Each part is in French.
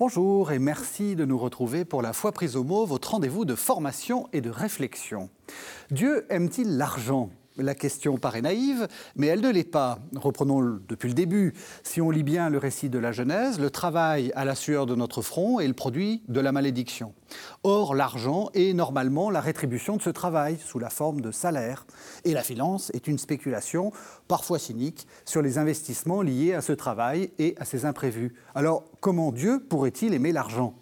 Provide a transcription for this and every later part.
Bonjour et merci de nous retrouver pour la foi prise au mot, votre rendez-vous de formation et de réflexion. Dieu aime-t-il l'argent? La question paraît naïve, mais elle ne l'est pas. Reprenons depuis le début. Si on lit bien le récit de la Genèse, le travail à la sueur de notre front est le produit de la malédiction. Or, l'argent est normalement la rétribution de ce travail, sous la forme de salaire. Et la finance est une spéculation, parfois cynique, sur les investissements liés à ce travail et à ses imprévus. Alors, comment Dieu pourrait-il aimer l'argent?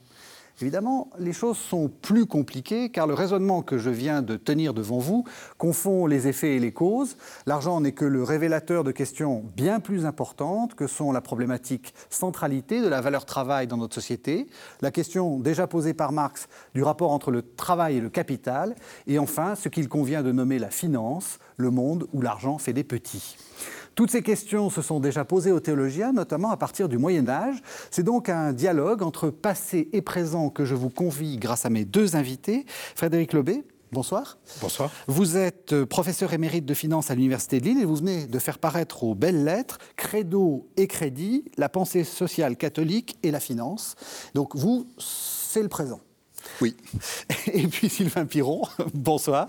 Évidemment, les choses sont plus compliquées car le raisonnement que je viens de tenir devant vous confond les effets et les causes. L'argent n'est que le révélateur de questions bien plus importantes que sont la problématique centralité de la valeur travail dans notre société, la question déjà posée par Marx du rapport entre le travail et le capital, et enfin ce qu'il convient de nommer la finance, le monde où l'argent fait des petits. Toutes ces questions se sont déjà posées aux théologiens, notamment à partir du Moyen Âge. C'est donc un dialogue entre passé et présent que je vous convie grâce à mes deux invités. Frédéric Lobé, Bonsoir. Bonsoir. Vous êtes euh, professeur émérite de finance à l'Université de Lille et vous venez de faire paraître aux belles lettres Credo et Crédit, la pensée sociale catholique et la finance. Donc vous, c'est le présent. Oui. Et puis Sylvain Piron, bonsoir.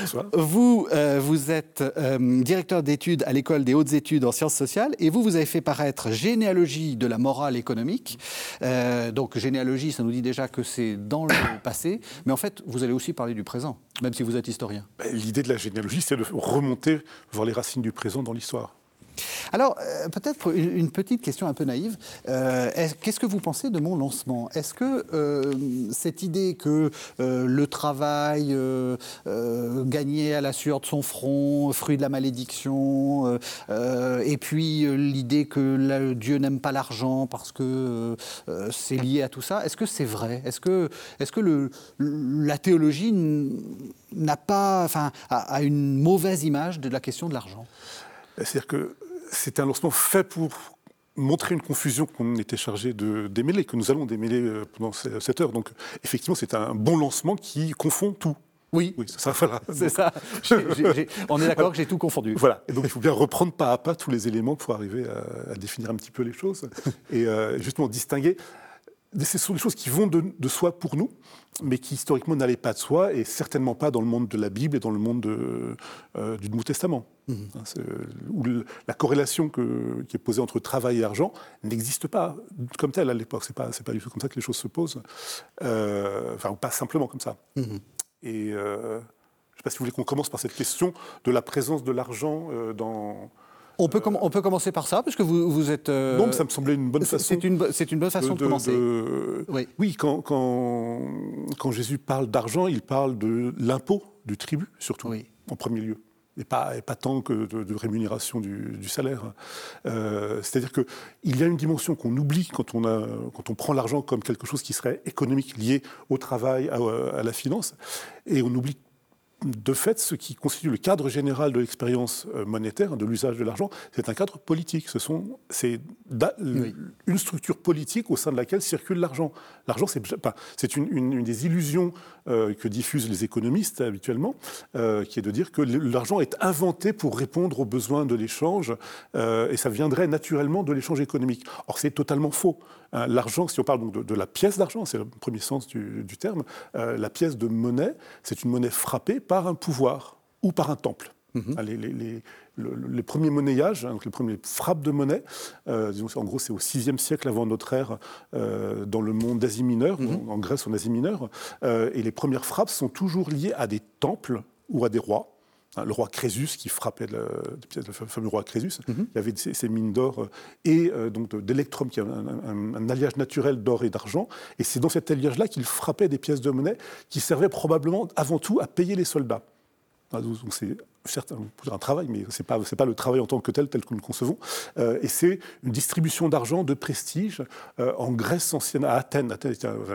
Bonsoir. Vous, euh, vous êtes euh, directeur d'études à l'école des hautes études en sciences sociales et vous, vous avez fait paraître Généalogie de la morale économique. Euh, donc généalogie, ça nous dit déjà que c'est dans le passé, mais en fait, vous allez aussi parler du présent, même si vous êtes historien. Ben, l'idée de la généalogie, c'est de remonter voir les racines du présent dans l'histoire. Alors, euh, peut-être une, petite question un peu naïve. Euh, qu'est-ce que vous pensez de mon lancement? Est-ce que euh, cette idée que le travail gagné à la sueur de son front, fruit de la malédiction, et puis l'idée que Dieu n'aime pas l'argent parce que c'est lié à tout ça, est-ce que c'est vrai? Est-ce que, est que le, la théologie n'a pas, enfin, a une mauvaise image de la question de l'argent? C'est-à-dire que c'est un lancement fait pour montrer une confusion qu'on était chargé de démêler, que nous allons démêler euh, pendant cette heure. Donc, effectivement, c'est un bon lancement qui confond tout. Oui, oui ça, voilà. c'est ça. on est d'accord que j'ai tout confondu. Voilà. Et donc, il faut bien reprendre pas à pas tous les éléments pour arriver à, définir un petit peu les choses et euh, justement distinguer ce sont des choses qui vont de, soi pour nous, mais qui historiquement n'allaient pas de soi, et certainement pas dans le monde de la Bible et dans le monde euh, du Nouveau Testament, mmh. hein, où la corrélation qui est posée entre travail et argent n'existe pas comme telle à l'époque. C'est pas, pas du tout comme ça que les choses se posent, euh, enfin pas simplement comme ça. Mmh. Et euh, je ne sais pas si vous voulez qu'on commence par cette question de la présence de l'argent dans on peut, on peut commencer par ça, parce que vous, vous êtes. Euh, non, ça me semblait une bonne façon. C'est une, une, bonne façon de, commencer. Oui, oui quand, quand, quand, Jésus parle d'argent, il parle de l'impôt, du tribut, surtout, oui. en premier lieu. Et pas, et pas tant que de, rémunération du, salaire. Euh, c'est-à-dire qu'il y a une dimension qu'on oublie quand on, a, quand on prend l'argent comme quelque chose qui serait économique, lié au travail, à, à la finance, et on oublie de fait, ce qui constitue le cadre général de l'expérience euh, monétaire, de l'usage de l'argent, c'est un cadre politique. Ce sont, c'est une structure politique au sein de laquelle circule l'argent. L'argent, c'est une, des illusions euh, que diffusent les économistes habituellement, euh, qui est de dire que l'argent est inventé pour répondre aux besoins de l'échange, et ça viendrait naturellement de l'échange économique. Or, c'est totalement faux. Hein, l'argent, si on parle donc de, la pièce d'argent, c'est le premier sens du, terme, euh, la pièce de monnaie, c'est une monnaie frappée par un pouvoir ou par un temple. Mhm. Hein, les, premiers monnayages, hein, les premières frappes de monnaie, euh, en gros c'est au VIe siècle avant notre ère euh, dans le monde d'Asie mineure, mhm. en, Grèce en Asie mineure, et les premières frappes sont toujours liées à des temples ou à des rois. Hein, le roi Crésus qui frappait le, le fameux roi Crésus. Mhm. Il y avait ces, mines d'or euh, et euh, donc d'électrum, qui est un, alliage naturel d'or et d'argent. Et c'est dans cet alliage-là qu'il frappait des pièces de monnaie qui servaient probablement avant tout à payer les soldats. C'est un travail, mais ce n'est pas, pas le travail en tant que tel, tel que nous le concevons. Euh, et c'est une distribution d'argent, de prestige. Euh, en Grèce ancienne, à Athènes,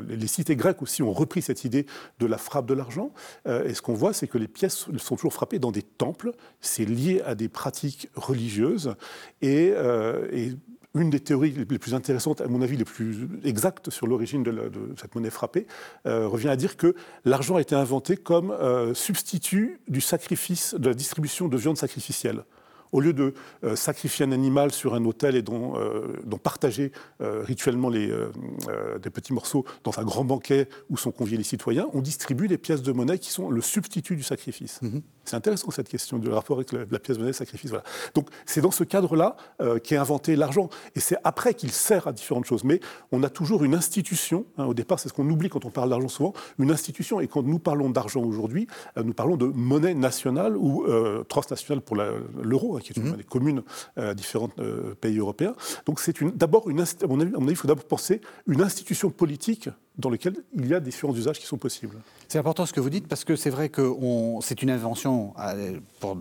les cités grecques aussi ont repris cette idée de la frappe de l'argent. Euh, et ce qu'on voit, c'est que les pièces sont toujours frappées dans des temples. C'est lié à des pratiques religieuses. Et une des théories les plus intéressantes, à mon avis, les plus exactes sur l'origine de, cette monnaie frappée, euh, revient à dire que l'argent a été inventé comme euh, substitut du sacrifice, de la distribution de viande sacrificielle. Au lieu de sacrifier un animal sur un autel et dont, partager rituellement les, des petits morceaux dans un grand banquet où sont conviés les citoyens, on distribue des pièces de monnaie qui sont le substitut du sacrifice. Mhm. C'est intéressant cette question du rapport avec la, pièce de monnaie sacrifice. Voilà. Donc c'est dans ce cadre-là qu'est inventé l'argent. Et c'est après qu'il sert à différentes choses. Mais on a toujours une institution. Hein, au départ, c'est ce qu'on oublie quand on parle d'argent souvent. Une institution. Et quand nous parlons d'argent aujourd'hui, euh, nous parlons de monnaie nationale ou euh, transnationale pour l'euro, hein, qui est une mmh. monnaie commune à différents euh, pays européens. Donc c'est d'abord, une, à mon avis, il faut d'abord penser une institution politique dans lequel il y a différents usages qui sont possibles. C'est important ce que vous dites parce que c'est vrai que c'est une invention à, pour,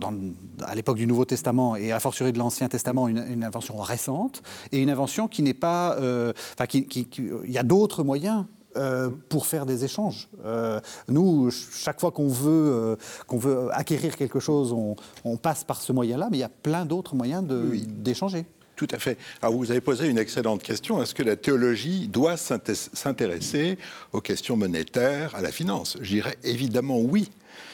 à l'époque du Nouveau Testament et à fortiori de l'Ancien Testament, une, invention récente et une invention qui n'est pas. Euh, enfin, qui, il y a d'autres moyens euh, pour faire des échanges. Euh, nous, chaque fois qu'on veut, qu'on veut acquérir quelque chose, on, on passe par ce moyen-là, mais il y a plein d'autres moyens d'échanger. Tout à fait. Alors vous avez posé une excellente question. Est-ce que la théologie doit s'intéresser aux questions monétaires, à la finance? Je dirais évidemment oui.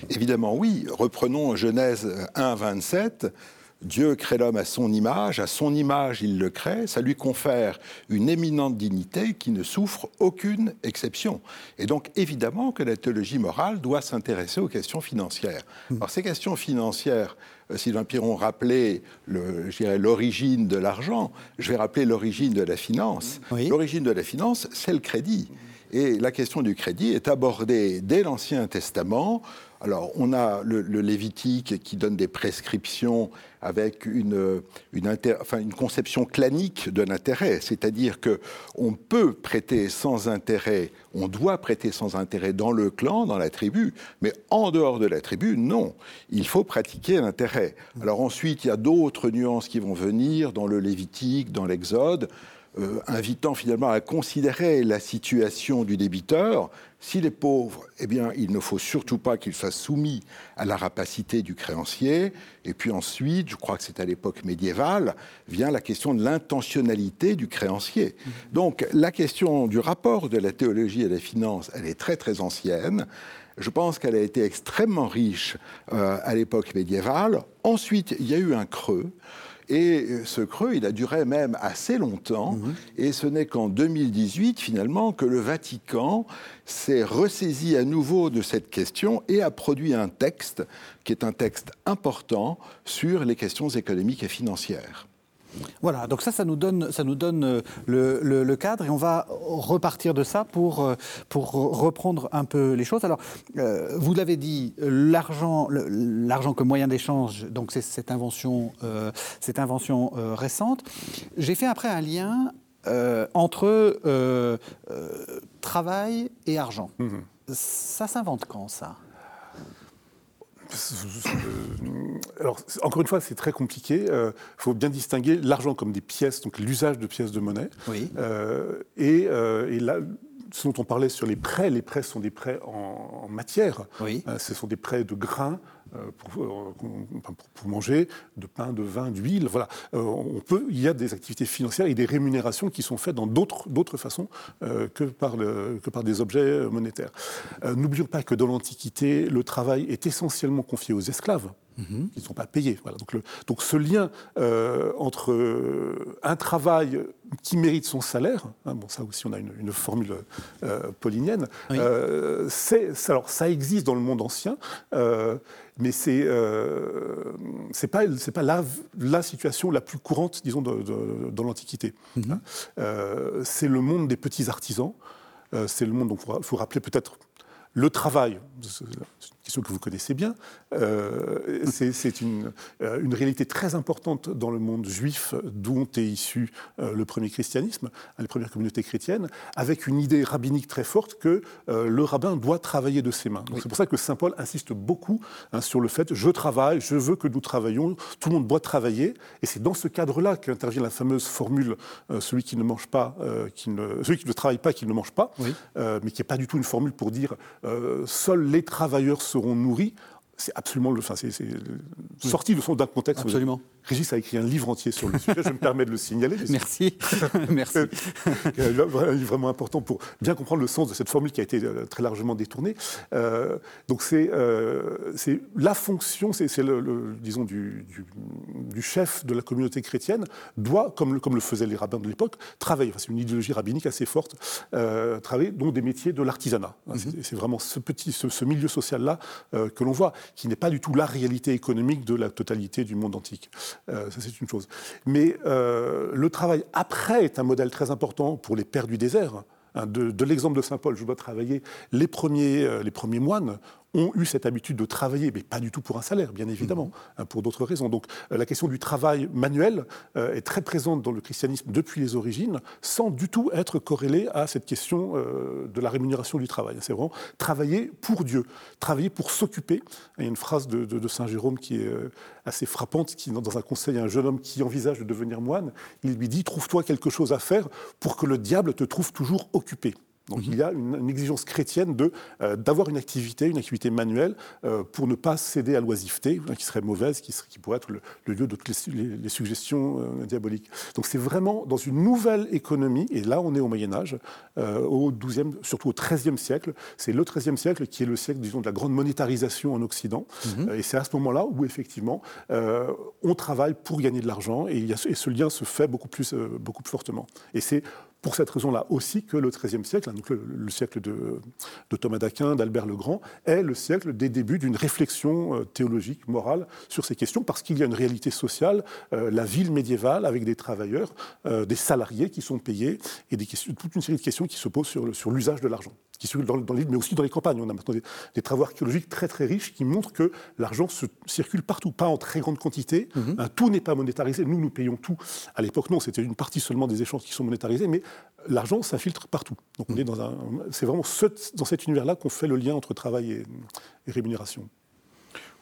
Évidemment oui. Reprenons Genèse 1, 27. Dieu crée l'homme à son image, à son image il le crée, ça lui confère une éminente dignité qui ne souffre aucune exception. Et donc évidemment que la théologie morale doit s'intéresser aux questions financières. Hmm. Alors ces questions financières, euh, Sylvain Piron rappelait l'origine de l'argent, je vais rappeler l'origine de la finance. L'origine de la finance, c'est le crédit. Et la question du crédit est abordée dès l'Ancien Testament. Alors, on a le, Lévitique qui donne des prescriptions avec une, une, conception clanique de l'intérêt, c'est-à-dire que on peut prêter sans intérêt, on doit prêter sans intérêt dans le clan, dans la tribu, mais en dehors de la tribu, non. Il faut pratiquer l'intérêt. Alors ensuite, il y a d'autres nuances qui vont venir dans le Lévitique, dans l'Exode. Euh, invitant finalement à considérer la situation du débiteur. S'il est pauvre, eh bien, il ne faut surtout pas qu'il fasse soumis à la rapacité du créancier. Et puis ensuite, je crois que c'est à l'époque médiévale, vient la question de l'intentionnalité du créancier. Mmh. Donc, la question du rapport de la théologie à la finance, elle est très très ancienne. Je pense qu'elle a été extrêmement riche euh, à l'époque médiévale. Ensuite, il y a eu un creux. Et euh, ce creux, il a duré même assez longtemps. Mhm. Et ce n'est qu'en 2018, finalement, que le Vatican s'est ressaisi à nouveau de cette question et a produit un texte qui est un texte important sur les questions économiques et financières. Voilà, donc ça, ça nous donne, ça nous donne euh, le, cadre et on va repartir de ça pour, euh, pour reprendre un peu les choses. Alors, euh, vous l'avez dit, l'argent, l'argent comme moyen d'échange, donc c'est cette invention, cette invention récente. J'ai fait après un lien entre travail et argent. Mmh ça s'invente quand ça? Alors, encore une fois, c'est très compliqué. Il euh, faut bien distinguer l'argent comme des pièces, donc l'usage de pièces de monnaie. Euh, et, euh, et, là, ce dont on parlait sur les prêts, les prêts sont des prêts en, matière. ce sont des prêts de grains, euh, pour, pour, manger, de pain, de vin, d'huile. Voilà. Euh, on peut, il y a des activités financières et des rémunérations qui sont faites dans d'autres façons euh, que, par le, que par des objets monétaires. N'oublions pas que dans l'Antiquité, le travail est essentiellement confié aux esclaves. Mhm. qui ne sont pas payés. Voilà. Donc, le, donc, ce lien entre un travail qui mérite son salaire, hein, bon ça aussi on a une, une formule paulinienne, alors ça existe dans le monde ancien, mais c'est euh, c'est pas c'est pas la, la, situation la plus courante, disons, de, dans l'Antiquité. Mhm. Hein. Euh, c'est le monde des petits artisans. Euh, c'est le monde. Donc, il faut rappeler peut-être le travail question que vous connaissez bien, euh, c'est une, euh, une, réalité très importante dans le monde juif d'où est issu euh, le premier christianisme, les premières communautés chrétiennes, avec une idée rabbinique très forte que le rabbin doit travailler de ses mains. C'est pour ça que Saint Paul insiste beaucoup hein, sur le fait je travaille, je veux que nous travaillions, tout le monde doit travailler, et c'est dans ce cadre-là qu'intervient la fameuse formule celui qui ne mange pas, qui ne, celui qui ne travaille pas, qui ne mange pas, mais qui n'est pas du tout une formule pour dire seuls les travailleurs seront nourris, c'est absolument le, enfin, c'est, sorti de son d'un contexte Régis a écrit un livre entier sur le sujet, je me permets de le signaler. Merci. Merci. un livre vraiment important pour bien comprendre le sens de cette formule qui a été euh, très largement détournée. Euh, donc c'est euh, la fonction, c'est le, disons du, du, chef de la communauté chrétienne doit, comme le, comme le faisaient les rabbins de l'époque, travailler. c'est une idéologie rabbinique assez forte, euh, travailler donc des métiers de l'artisanat. Mm-hmm. C'est vraiment ce petit, ce, milieu social là que l'on voit, qui n'est pas du tout la réalité économique de la totalité du monde antique. Ça c'est une chose. Mais le travail après est un modèle très important pour les pères du désert. Hein, de, l'exemple de Saint Paul, je dois travailler. Les premiers, euh, les premiers moines ont eu cette habitude de travailler, mais pas du tout pour un salaire, bien évidemment, mhm. hein, pour d'autres raisons. Donc euh, la question du travail manuel euh, est très présente dans le christianisme depuis les origines, sans du tout être corrélée à cette question euh, de la rémunération du travail. C'est vraiment travailler pour Dieu, travailler pour s'occuper. Il y a une phrase de, Saint Jérôme qui est assez frappante, qui dans un conseil à un jeune homme qui envisage de devenir moine, il lui dit, trouve-toi quelque chose à faire pour que le diable te trouve toujours occupé. Donc il y a une, exigence chrétienne de euh, d'avoir une activité, une activité manuelle, euh, pour ne pas céder à l'oisiveté, qui serait mauvaise, qui, qui pourrait être le, lieu de toutes les, suggestions euh, diaboliques. Donc c'est vraiment dans une nouvelle économie, et là on est au Moyen Âge, au 12e, surtout au XIIIe siècle. C'est le XIIIe siècle qui est le siècle, disons, de la grande monétarisation en Occident. Mhm. et c'est à ce moment-là où effectivement on travaille pour gagner de l'argent, et, et, ce lien se fait beaucoup plus, beaucoup plus fortement. Et c'est pour cette raison-là aussi que le XIIIe siècle, hein, le, siècle de, Thomas d'Aquin, d'Albert le Grand, est le siècle des débuts d'une réflexion euh, théologique, morale sur ces questions, parce qu'il y a une réalité sociale, euh, la ville médiévale avec des travailleurs, euh, des salariés qui sont payés, et toute une série de questions qui se posent sur l'usage de l'argent qui circulent dans, dans l'île, mais aussi dans les campagnes. On a maintenant des, travaux archéologiques très très riches qui montrent que l'argent se circule partout, pas en très grande quantité. Mhm. Tout n'est pas monétarisé. Nous, nous payons tout. À l'époque, non, c'était une partie seulement des échanges qui sont monétarisés, mais l'argent s'infiltre partout. Donc on est dans un, c'est vraiment dans cet univers-là qu'on fait le lien entre travail et, rémunération.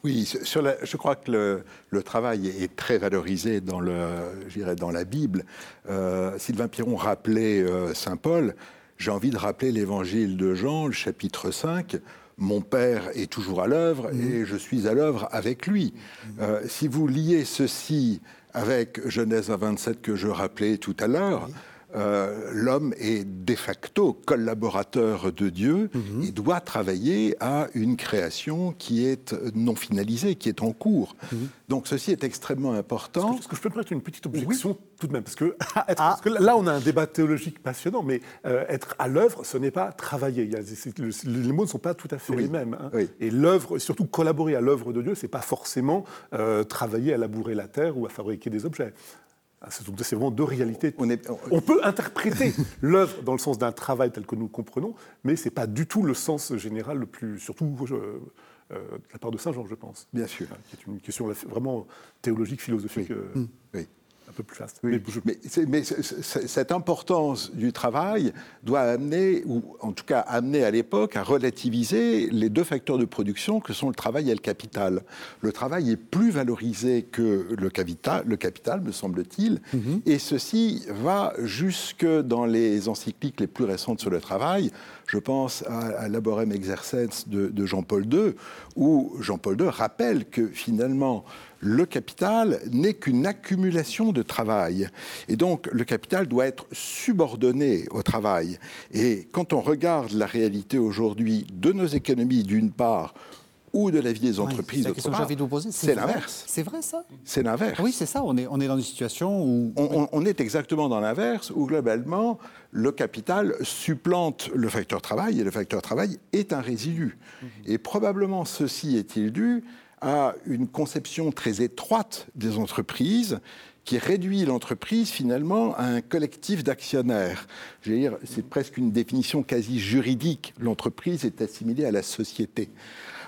Oui, sur je crois que le, travail est très valorisé dans, le, dans la Bible. Euh, Sylvain Piron rappelait euh, Saint Paul j'ai envie de rappeler l'évangile de Jean, le chapitre 5. Mon Père est toujours à l'œuvre mhm. et je suis à l'œuvre avec lui. Mhm. Euh, si vous liez ceci avec Genèse 27 que je rappelais tout à l'heure, euh, l'homme est de facto collaborateur de Dieu mhm. et doit travailler à une création qui est non finalisée, qui est en cours. Mhm. Donc ceci est extrêmement important. Est-ce que, je peux me mettre une petite objection tout de même? Parce que, ah. parce que, là, on a un débat théologique passionnant, mais euh, être à l'œuvre, ce n'est pas travailler. Il y a, les mots ne sont pas tout à fait les mêmes. Hein. Et l'œuvre, surtout collaborer à l'œuvre de Dieu, c'est pas forcément euh, travailler à labourer la terre ou à fabriquer des objets. Ah, c'est vraiment deux réalités. On, peut interpréter l'œuvre dans le sens d'un travail tel que nous comprenons, mais ce n'est pas du tout le sens général le plus, surtout euh, euh, de la part de Saint Jean, je pense. Bien sûr. Qui est une question vraiment théologique, philosophique. Euh, oui un peu plus vaste. mais, cette importance du travail doit amener, ou en tout cas amener à l'époque, à relativiser les deux facteurs de production que sont le travail et le capital. Le travail est plus valorisé que le capital, le capital me semble-t-il, mhm. et ceci va jusque dans les encycliques les plus récentes sur le travail. Je pense à, Laborem Exercens de, de Jean-Paul II, où Jean-Paul II rappelle que finalement, le capital n'est qu'une accumulation de travail. Et donc, le capital doit être subordonné au travail. Et quand on regarde la réalité aujourd'hui de nos économies, d'une part, ou de la vie des entreprises. c'est la question poser. C'est l'inverse. C'est vrai ça? C'est l'inverse. Oui, c'est ça. On est, on est dans une situation où... On, est exactement dans l'inverse, où globalement, le capital supplante le facteur travail, et le facteur travail est un résidu. Mhm. Et probablement ceci est-il dû à une conception très étroite des entreprises qui réduit l'entreprise finalement à un collectif d'actionnaires. C'est presque une définition quasi juridique. L'entreprise est assimilée à la société.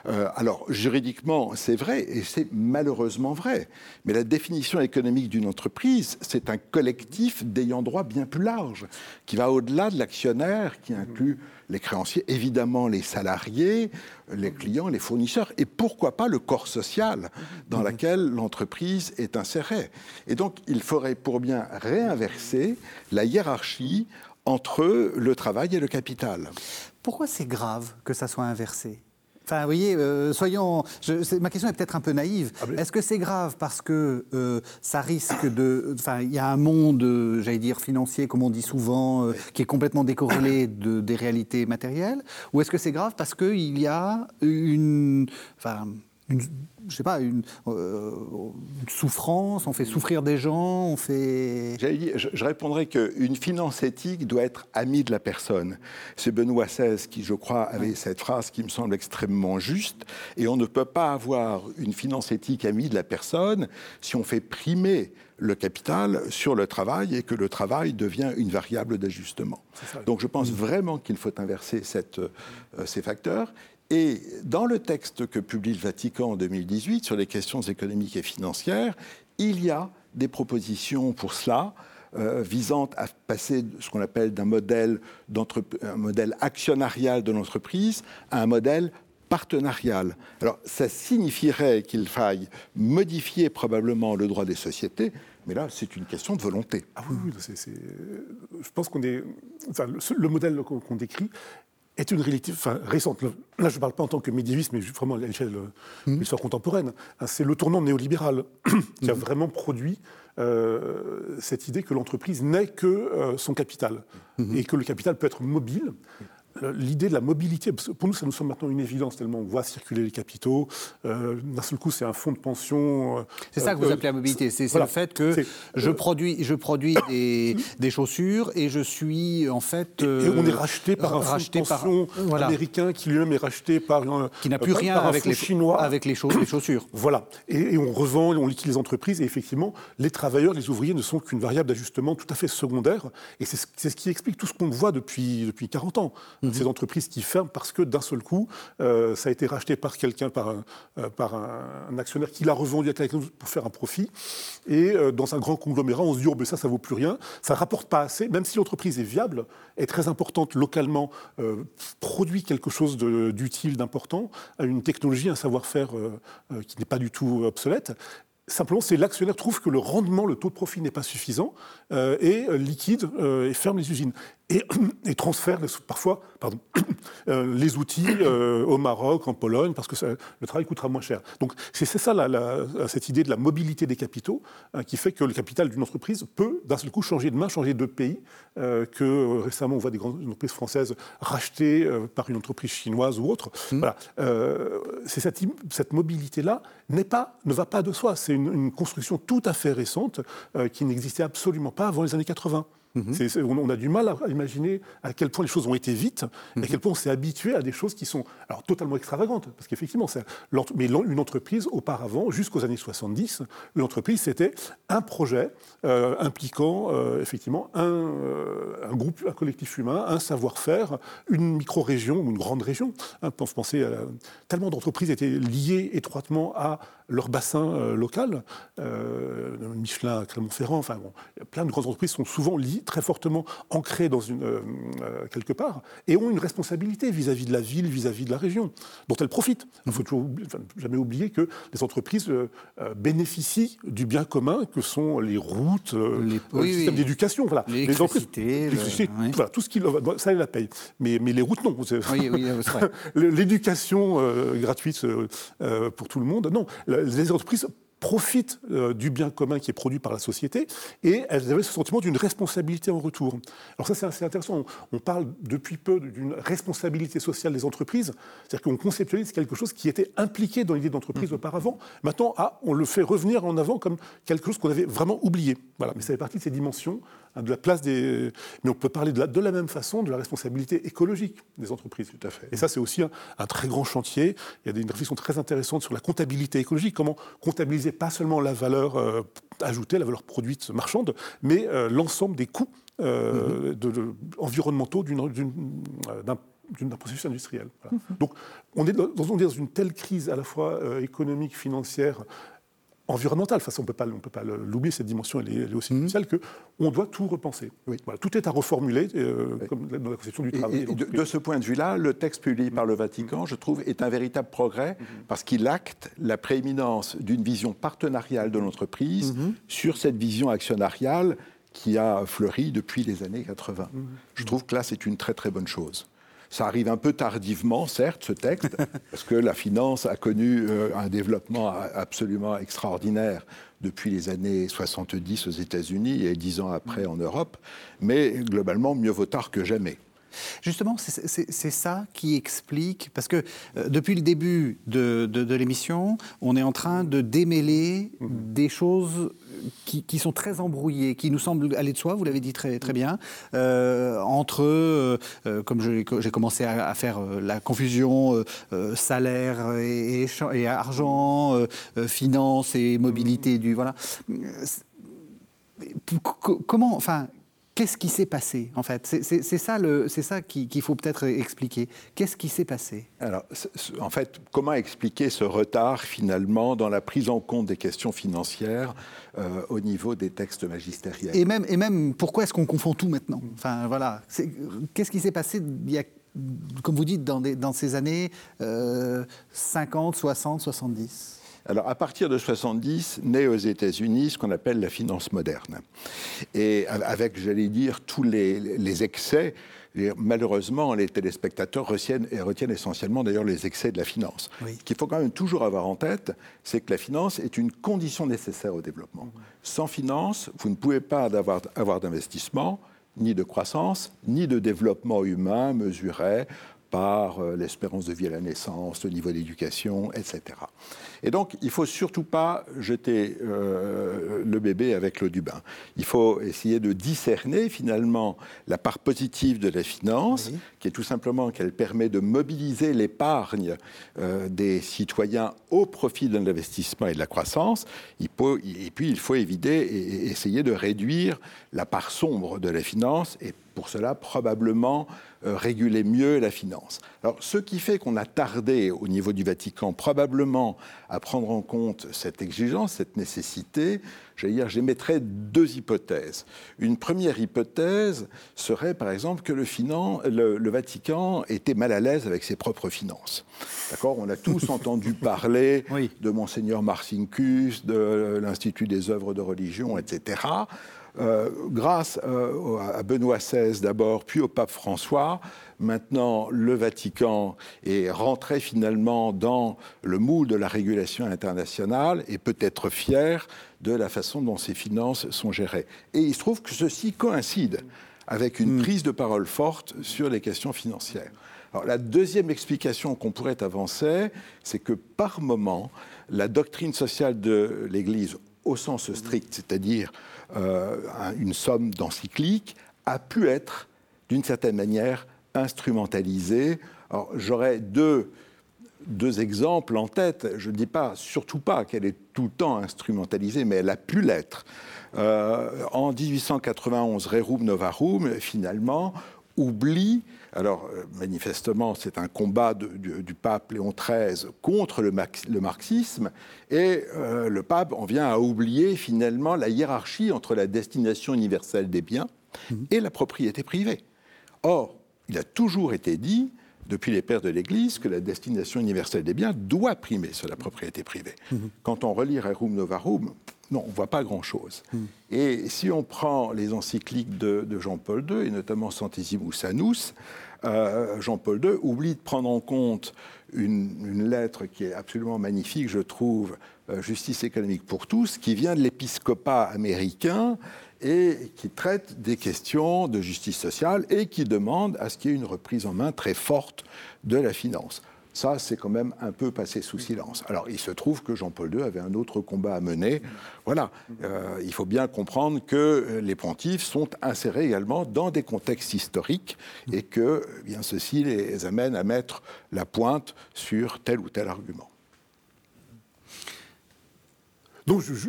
Euh, alors, juridiquement, c'est vrai, et c'est malheureusement vrai. Mais la définition économique d'une entreprise, c'est un collectif d'ayant droit bien plus large, qui va au-delà de l'actionnaire, qui inclut les créanciers, évidemment les salariés, les clients, les fournisseurs, et pourquoi pas le corps social dans mhm. lequel l'entreprise est insérée. Et donc, il faudrait pour bien réinverser la hiérarchie entre le travail et le capital. Pourquoi c'est grave que ça soit inversé? Enfin, vous voyez, euh, soyons. ma question est peut-être un peu naïve. Ah, Est-ce que c'est grave parce que euh, ça risque de. Enfin, il y a un monde, euh, j'allais dire, financier, comme on dit souvent, qui est complètement décorrélé de, des réalités matérielles? Ou est-ce que c'est grave parce qu'il y a une. Enfin, une, je sais pas, une, souffrance, on fait souffrir des gens, on fait... je, je répondrais qu'une finance éthique doit être amie de la personne. C'est Benoît XVI qui, je crois, avait cette phrase qui me semble extrêmement juste, et on ne peut pas avoir une finance éthique amie de la personne si on fait primer le capital sur le travail et que le travail devient une variable d'ajustement. Donc je pense mmh. vraiment qu'il faut inverser cette, euh, ces facteurs. Et dans le texte que publie le Vatican en 2018 sur les questions économiques et financières, il y a des propositions pour cela. Euh, visant à passer ce qu'on appelle d'un modèle, un modèle actionnarial de l'entreprise à un modèle partenarial. Alors, ça signifierait qu'il faille modifier probablement le droit des sociétés, mais là, c'est une question de volonté. Ah oui, oui je pense qu'on est. le, modèle qu'on décrit est une réalité récente. Là, je ne parle pas en tant que médiéviste, mais vraiment à l'échelle de mmh. l'histoire contemporaine. Hein, c'est le tournant néolibéral qui a mmh. vraiment produit euh, cette idée que l'entreprise n'est que euh, son capital mmh. et que le capital peut être mobile l'idée de la mobilité, pour nous, ça nous semble maintenant une évidence, tellement on voit circuler les capitaux. Euh, d'un seul coup, c'est un fonds de pension. Euh, c'est ça que vous euh, appelez la mobilité. C'est le fait que je produis, je produis des, chaussures et je suis en fait. et on est racheté par un fonds de pension américain qui lui-même est racheté par un. Qui n'a plus rien avec les chinois. Avec les, chaussures. Voilà. Et, on revend, on liquide les entreprises et effectivement, les travailleurs, les ouvriers ne sont qu'une variable d'ajustement tout à fait secondaire. Et c'est ce qui explique tout ce qu'on voit depuis, depuis 40 ans. Mhm. Ces entreprises qui ferment parce que d'un seul coup, euh, ça a été racheté par quelqu'un, par, un, euh, actionnaire qui l'a revendu à quelqu'un pour faire un profit. Et euh, dans un grand conglomérat, on se dit, oh, ben ça, ça vaut plus rien. Ça ne rapporte pas assez, même si l'entreprise est viable, est très importante localement, produit quelque chose d'utile, d'important, une technologie, un savoir-faire qui n'est pas du tout obsolète. Simplement, c'est l'actionnaire trouve que le rendement, le taux de profit n'est pas suffisant et liquide et ferme les usines et, transfère parfois pardon, euh, les outils euh, au Maroc, en Pologne, parce que le travail coûtera moins cher. Donc c'est ça cette idée de la mobilité des capitaux hein, qui fait que le capital d'une entreprise peut d'un seul coup changer de main, changer de pays, euh, que récemment on voit des grandes entreprises françaises rachetées par une entreprise chinoise ou autre. Mmh. Voilà. c'est cette, cette mobilité-là pas, ne va pas de soi. C'est une, une, construction tout à fait récente qui n'existait absolument pas avant les années 80. Mhm. on, a du mal à imaginer à quel point les choses ont été vite, et à mhm. quel point on s'est habitué à des choses qui sont alors totalement extravagantes. Parce qu'effectivement, mais une entreprise, auparavant, jusqu'aux années 70, une entreprise, c'était un projet euh, impliquant euh, effectivement un, euh, un, groupe, un collectif humain, un savoir-faire, une micro-région ou une grande région. Hein, penser tellement d'entreprises étaient liées étroitement à leur bassin local. Michelin, Clermont-Ferrand, enfin bon, plein de grandes entreprises sont souvent liées très fortement ancrées dans une, euh, euh, quelque part et ont une responsabilité vis-à-vis de la ville, vis-à-vis de la région, dont elles profitent. Il ne faut toujours jamais oublier que les entreprises euh, bénéficient du bien commun que sont les routes, les, le système d'éducation. Voilà. Les entreprises, voilà, tout ce qui ça, la paye. Mais, mais les routes, non. L'éducation gratuite pour tout le monde, non. Les entreprises profitent euh, du bien commun qui est produit par la société et elles avaient ce sentiment d'une responsabilité en retour. Alors ça c'est assez intéressant, on, parle depuis peu d'une responsabilité sociale des entreprises, c'est-à-dire qu'on conceptualise quelque chose qui était impliqué dans l'idée d'entreprise mmh. auparavant, maintenant ah, on le fait revenir en avant comme quelque chose qu'on avait vraiment oublié. Voilà, mais ça fait partie de ces dimensions de la place des. Mais on peut parler de la, de la, même façon de la responsabilité écologique des entreprises. Tout à fait. Et ça, c'est aussi un, très grand chantier. Il y a des réflexions très intéressantes sur la comptabilité écologique, comment comptabiliser pas seulement la valeur euh, ajoutée, la valeur produite marchande, mais euh, l'ensemble des coûts euh, mm-hmm. environnementaux d'un processus industriel. Mm-hmm. Donc on est, dans, on est, dans, une telle crise à la fois économique, financière, environnementale. Enfin, on ne peut pas l'oublier, cette dimension, elle est, aussi mmh. cruciale qu'on doit tout repenser. Voilà, tout est à reformuler, euh, comme dans la conception du travail. de, ce point de vue-là, le texte publié par le Vatican, je trouve, est un véritable progrès mmh. parce qu'il acte la prééminence d'une vision partenariale de l'entreprise mmh. sur cette vision actionnariale qui a fleuri depuis les années 80. Je trouve que là, c'est une très très bonne chose. Ça arrive un peu tardivement, certes, ce texte, parce que la finance a connu euh, un développement absolument extraordinaire depuis les années 70 aux États-Unis et dix ans après en Europe. Mais globalement, mieux vaut tard que jamais. Justement, c'est ça qui explique, parce que euh, depuis le début de, l'émission, on est en train de démêler mhm. des choses qui, sont très embrouillées, qui nous semblent aller de soi, vous l'avez dit très, très bien, euh, entre, euh, comme j'ai commencé à, faire la confusion salaire et, et, argent, finance et mobilité du... Voilà. Comment, enfin, Qu'est-ce qui s'est passé, en fait? C'est ça, ça qu'il faut peut-être expliquer. Qu'est-ce qui s'est passé? Alors, en fait, comment expliquer ce retard, finalement, dans la prise en compte des questions financières euh, au niveau des textes magistériels? Et même, et même pourquoi est-ce qu'on confond tout maintenant? Enfin, voilà. Qu'est-ce qui s'est passé il y a, comme vous dites, dans, dans ces années 50, 60, 70 alors, à partir de 70, naît aux États-Unis ce qu'on appelle la finance moderne. Et avec, j'allais dire, tous les, excès malheureusement, les téléspectateurs retiennent, et retiennent essentiellement d'ailleurs les excès de la finance. Ce qu'il faut quand même toujours avoir en tête, c'est que la finance est une condition nécessaire au développement. Sans finance, vous ne pouvez pas avoir, avoir d'investissement, ni de croissance, ni de développement humain mesuré par euh, l'espérance de vie à la naissance, le niveau d'éducation, etc. Et donc, il ne faut surtout pas jeter euh, le bébé avec l'eau du bain. Il faut essayer de discerner finalement la part positive de la finance, qui est tout simplement qu'elle permet de mobiliser l'épargne euh, des citoyens au profit de l'investissement et de la croissance. et puis, il faut éviter et essayer de réduire la part sombre de la finance et pour cela probablement euh, réguler mieux la finance. Alors, ce qui fait qu'on a tardé au niveau du Vatican probablement à prendre en compte cette exigence, cette nécessité, j'allais dire, j'émettrais deux hypothèses. Une première hypothèse serait, par exemple, que le, le, Vatican était mal à l'aise avec ses propres finances. D'accord? On a tous entendu parler de Monseigneur Marcinkus, de l'Institut des œuvres de religion, etc. Euh, grâce euh, à Benoît XVI d'abord, puis au pape François, maintenant le Vatican est rentré finalement dans le moule de la régulation internationale et peut être fier de la façon dont ses finances sont gérées. Et il se trouve que ceci coïncide avec une hmm. prise de parole forte sur les questions financières. Alors, la deuxième explication qu'on pourrait avancer, c'est que par moment, la doctrine sociale de l'Église, au sens strict, c'est-à-dire euh, une somme d'encycliques, a pu être, d'une certaine manière, instrumentalisée. Alors, j'aurais deux, deux exemples en tête. Je ne dis pas, surtout pas qu'elle est tout le temps instrumentalisée, mais elle a pu l'être. Euh, en 1891, Rerum Novarum, finalement, oublie alors, euh, manifestement, c'est un combat du, pape Léon XIII contre le, marxisme, et euh, le pape en vient à oublier finalement la hiérarchie entre la destination universelle des biens mhm. et la propriété privée. Or, il a toujours été dit, depuis les pères de l'Église, que la destination universelle des biens doit primer sur la propriété privée. Mhm. Quand on relit Rerum Novarum, non, on ne voit pas grand-chose. Mhm. Et si on prend les encycliques de, Jean-Paul II, et notamment Centesimus Annus, euh, Jean-Paul II oublie de prendre en compte une, lettre qui est absolument magnifique, je trouve, euh, Justice économique pour tous, qui vient de l'épiscopat américain et qui traite des questions de justice sociale et qui demande à ce qu'il y ait une reprise en main très forte de la finance. Ça, c'est quand même un peu passé sous silence. Alors, il se trouve que Jean-Paul II avait un autre combat à mener. Voilà, euh, il faut bien comprendre que les pontifs sont insérés également dans des contextes historiques et que eh bien, ceci les amène à mettre la pointe sur tel ou tel argument. Donc, je,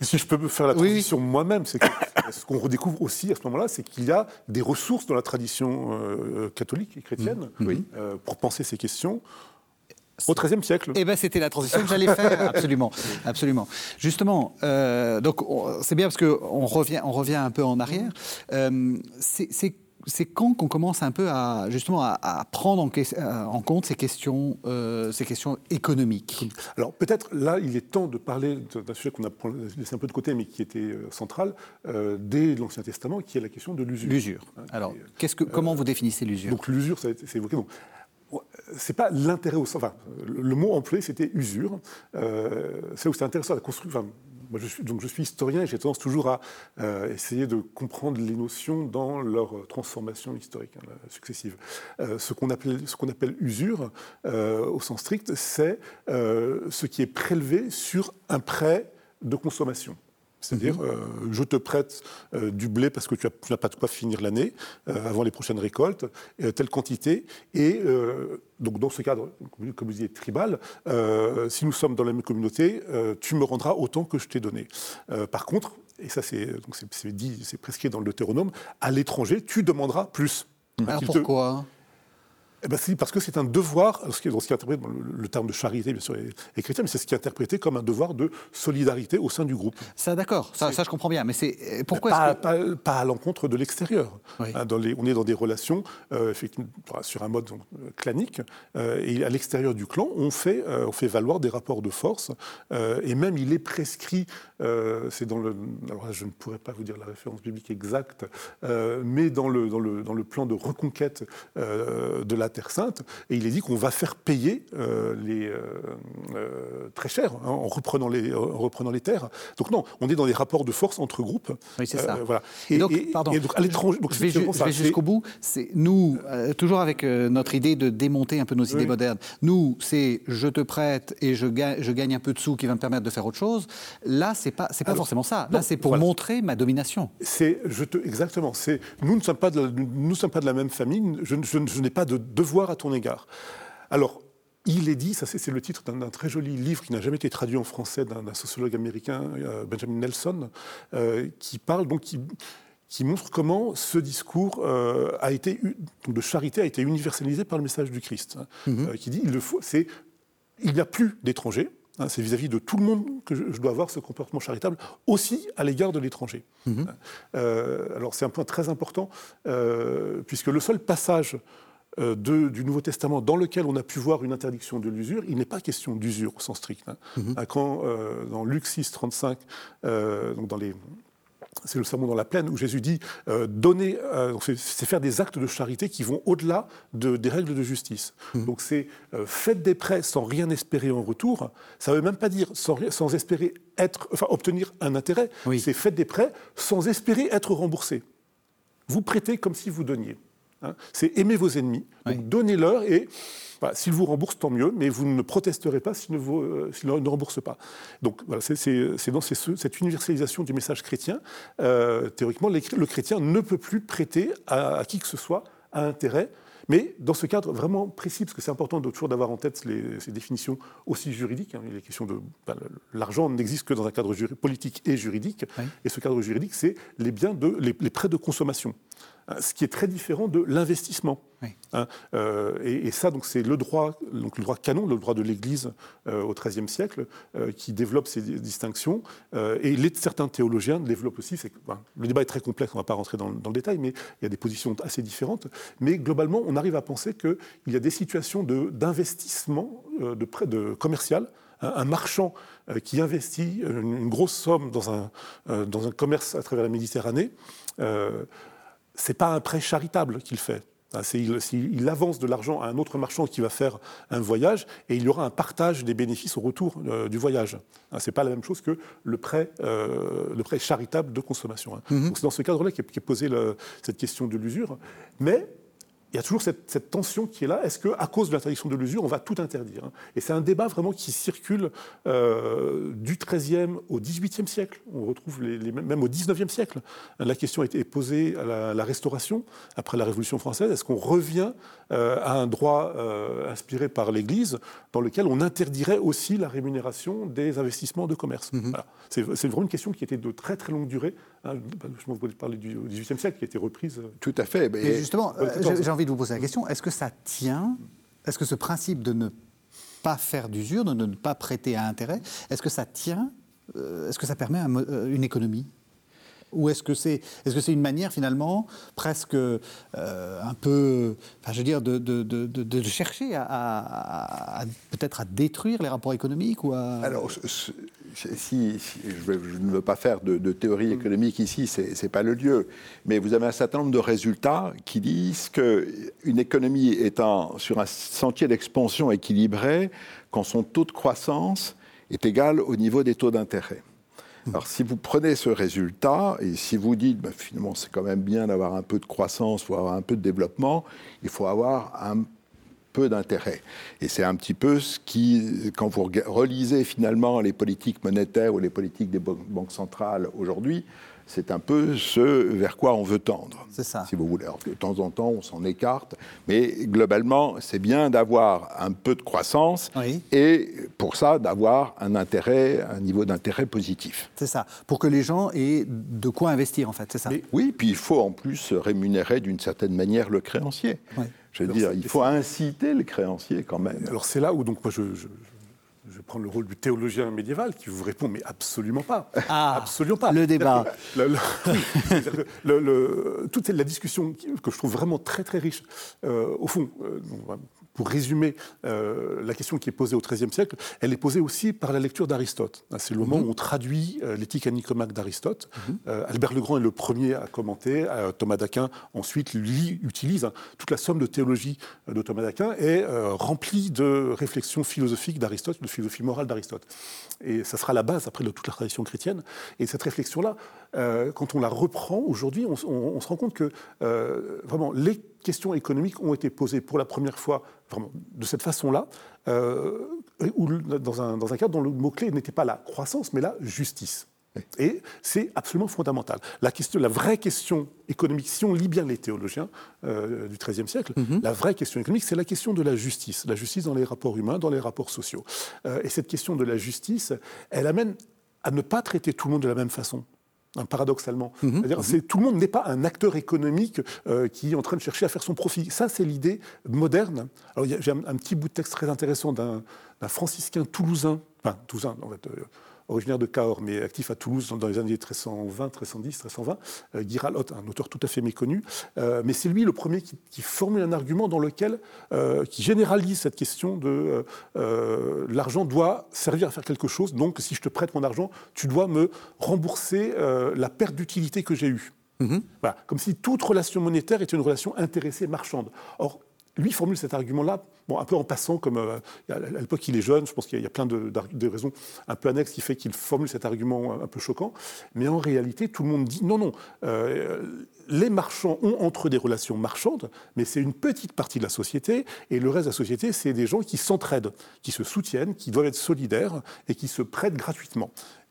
si je peux me faire la transition moi-même, c'est que ce qu'on redécouvre aussi à ce moment-là, c'est qu'il y a des ressources dans la tradition euh, catholique et chrétienne mmh. euh, pour penser ces questions. Au XIIIe siècle. Eh ben, c'était la transition que j'allais faire, absolument, absolument. Justement, euh, donc c'est bien parce qu'on revient, on revient un peu en arrière. c'est c'est quand qu'on commence un peu à justement à, prendre en, compte ces questions, euh, ces questions économiques Alors peut-être là, il est temps de parler d'un sujet qu'on a laissé un peu de côté, mais qui était euh, central euh, dès l'Ancien Testament, qui est la question de l'usure. L'usure. Hein, Alors, que, comment vous définissez l'usure? Donc l'usure, c'est évoqué. Donc, c'est pas l'intérêt au sens. Enfin, le mot employé, c'était usure. c'est où c'est intéressant la je suis, historien et j'ai tendance toujours à euh, essayer de comprendre les notions dans leur transformation historique hein, successive. Euh, ce qu'on appelle, ce qu'on appelle usure, euh, au sens strict, c'est ce qui est prélevé sur un prêt de consommation. C'est-à-dire, mhm. euh, je te prête euh, du blé parce que tu n'as pas de quoi finir l'année euh, avant les prochaines récoltes, telle quantité. Et donc, dans ce cadre, comme vous disiez, tribal, si nous sommes dans la même communauté, tu me rendras autant que je t'ai donné. par contre, et ça c'est dit, c'est prescrit dans le Deutéronome, à l'étranger, tu demanderas plus. Alors pourquoi? Eh ben, parce que c'est un devoir, ce qui, dans ce qui interprète, le, terme de charité, bien sûr, est, chrétien, mais c'est ce qui est interprété comme un devoir de solidarité au sein du groupe. Ça, d'accord, ça, ça, je comprends bien, mais c'est euh, pourquoi pas, que... pas, à l'encontre de l'extérieur. Hein, on est dans des relations, euh, sur un mode euh, clanique, et à l'extérieur du clan, on fait, on fait valoir des rapports de force, et même il est prescrit, c'est dans le, alors je ne pourrais pas vous dire la référence biblique exacte, mais dans le, dans le, dans le plan de reconquête de la Terre Sainte, et il est dit qu'on va faire payer euh, les, euh, euh, très cher hein, en, reprenant les, en reprenant les terres. Donc non, on est dans des rapports de force entre groupes. Oui, c'est ça. voilà. Et, donc, pardon, à l'étranger, je vais, jusqu'au bout. C'est nous, toujours avec notre idée de démonter un peu nos idées modernes. Nous, c'est je te prête et je gagne, je gagne un peu de sous qui va me permettre de faire autre chose. Là, c'est pas, c'est pas forcément ça. Là, c'est pour montrer ma domination. C'est, je te, exactement. C'est, nous ne sommes pas de, nous sommes pas de la même famille. Je, je, je n'ai pas de devoir à ton égard. Alors, il est dit, ça c'est le titre d'un très joli livre qui n'a jamais été traduit en français d'un sociologue américain, euh, Benjamin Nelson, euh, qui parle donc qui, montre comment ce discours euh, a été de charité a été universalisé par le message du Christ, hein, mm-hmm. qui dit il le faut, c'est il n'y a plus d'étrangers. Hein, c'est vis-à-vis de tout le monde que je, dois avoir ce comportement charitable, aussi à l'égard de l'étranger. Mm-hmm. alors c'est un point très important, puisque le seul passage euh, du Nouveau Testament dans lequel on a pu voir une interdiction de l'usure, il n'est pas question d'usure au sens strict. Hein. Mhm. Quand, euh, dans Luc 6, 35, euh, donc dans les c'est le sermon dans la plaine où Jésus dit donner, c'est faire des actes de charité qui vont au-delà de, des règles de justice. Mhm. Donc c'est faites des prêts sans rien espérer en retour. Ça ne veut même pas dire sans, sans espérer être, enfin, obtenir un intérêt. C'est faites des prêts sans espérer être remboursé. Vous prêtez comme si vous donniez. Hein. c'est aimer vos ennemis, donc donnez-leur et bah, s'ils vous remboursent, tant mieux, mais vous ne protesterez pas s'ils ne, euh, ne, remboursent pas. Donc voilà, c'est dans cette universalisation du message chrétien, euh, théoriquement, le chrétien ne peut plus prêter à, qui que ce soit à intérêt mais dans ce cadre vraiment précis, parce que c'est important toujours d'avoir en tête ces définitions aussi juridiques. Hein, les questions de bah, l'argent n'existe que dans un cadre politique et juridique, et ce cadre juridique, c'est les biens de les, prêts de consommation, ce qui est très différent de l'investissement. Hein, euh, et, ça, donc, c'est le droit, donc le droit canon, le droit de l'Église euh, au XIIIe siècle, euh, qui développe ces distinctions. et les, certains théologiens développent aussi. le débat est très complexe, on ne va pas rentrer dans, le détail, mais il y a des positions assez différentes. Mais globalement, on arrive à penser qu'il y a des situations d'investissement de, de, de commercial un marchand qui investit une grosse somme dans un, dans un commerce à travers la Méditerranée, euh, c'est pas un prêt charitable qu'il fait. Ah, il, avance de l'argent à un autre marchand qui va faire un voyage et il y aura un partage des bénéfices au retour euh, du voyage. Ah, Ce n'est pas la même chose que le prêt, euh, le prêt charitable de consommation. Hein. Mm-hmm. C'est dans ce cadre-là qu'est posée cette question de l'usure. Mais il y a toujours cette, tension qui est là. Est-ce qu'à cause de l'interdiction de l'usure, on va tout interdire hein? Et c'est un débat vraiment qui circule euh, du XIIIe au XVIIIe siècle. On retrouve les, même au XIXe siècle. La question a été posée à la, Restauration, après la Révolution française. Est-ce qu'on revient euh, à un droit euh, inspiré par l'Église dans lequel on interdirait aussi la rémunération des investissements de commerce? Mm-hmm. C'est vraiment une question qui était de très très longue durée. Hein. Je vous parler du XVIIIe siècle, qui a été reprise. Tout à fait. Mais, justement, j'ai envie de vous poser la question, est-ce que ça tient? Est-ce que ce principe de ne pas faire d'usure, de ne pas prêter à intérêt, est-ce que ça tient? Euh, Est-ce que ça permet euh, une économie? Ou est-ce que c'est est -ce c'est une manière finalement presque euh, un peu, enfin, je veux dire, de, de, de, chercher à, peut-être à détruire les rapports économiques ou à... Alors, si, je, ne veux pas faire de, théorie économique ici, ce n'est pas le lieu, mais vous avez un certain nombre de résultats qui disent qu'une économie étant sur un sentier d'expansion équilibré, quand son taux de croissance est égal au niveau des taux d'intérêt. Alors si vous prenez ce résultat et si vous dites ben, finalement c'est quand même bien d'avoir un peu de croissance, faut avoir un peu de développement, il faut avoir un peu d'intérêt. Et c'est un petit peu ce qui, quand vous relisez finalement les politiques monétaires ou les politiques des banques centrales aujourd'hui, c'est un peu ce vers quoi on veut tendre. C'est ça. Si vous voulez. Alors, de temps en temps, on s'en écarte, mais globalement, c'est bien d'avoir un peu de croissance et pour ça, d'avoir un intérêt, un niveau d'intérêt positif. C'est ça. Pour que les gens aient de quoi investir, en fait, c'est ça. oui, puis il faut en plus rémunérer d'une certaine manière le créancier. Je veux dire, il faut inciter le créancier quand même. Alors c'est là où donc moi je prendre le rôle du théologien médiéval qui vous répond, mais absolument pas. Ah, absolument pas. Le débat. toute la discussion que je trouve vraiment très très riche, euh, au fond, euh, pour résumer euh, la question qui est posée au XIIIe siècle, elle est posée aussi par la lecture d'Aristote. Ah, c'est le moment mhm. où on traduit euh, l'éthique à Nicomaque d'Aristote. Mhm. Euh, Albert le Grand est le premier à commenter. Thomas d'Aquin ensuite lui utilise hein, toute la somme de théologie de Thomas d'Aquin est remplie de réflexions philosophiques d'Aristote, de philosophie morale d'Aristote. Et ça sera la base après de toute la tradition chrétienne. Et cette réflexion-là, quand on la reprend aujourd'hui, on, on, se rend compte que vraiment les questions économiques ont été posées pour la première fois vraiment, de cette façon-là, euh, ou dans un, dans un cadre dont le mot-clé n'était pas la croissance, mais la justice. Et c'est absolument fondamental. La, question, la vraie question économique, si on lit bien les théologiens euh, du XIIIe siècle, mhm. la vraie question économique, c'est la question de la justice. La justice dans les rapports humains, dans les rapports sociaux. Euh, et cette question de la justice, elle amène à ne pas traiter tout le monde de la même façon paradoxalement. Mhm. Mhm. tout le monde n'est pas un acteur économique euh, qui est en train de chercher à faire son profit. Ça, c'est l'idée moderne. Alors, j'ai un, un, petit bout de texte très intéressant d'un franciscain toulousain, enfin, toulousain, en fait, euh, originaire de Cahors, mais actif à Toulouse dans les années 1320, 1310, 1320, euh, Guy Ralotte, un auteur tout à fait méconnu. Euh, mais c'est lui le premier qui, formule un argument dans lequel, euh, qui généralise cette question de l'argent doit servir à faire quelque chose, donc si je te prête mon argent, tu dois me rembourser la perte d'utilité que j'ai eue. Mm-hmm. Voilà, comme si toute relation monétaire était une relation intéressée marchande. Or, lui formule cet argument-là, un peu en passant, comme euh, à l'époque il est jeune, je pense qu'il y, a plein de, raisons un peu annexes qui fait qu'il formule cet argument un peu choquant, mais en réalité tout le monde dit non, non, euh, les marchands ont entre eux des relations marchandes, mais c'est une petite partie de la société, et le reste de la société, c'est des gens qui s'entraident, qui se soutiennent, qui doivent être solidaires et qui se prêtent gratuitement.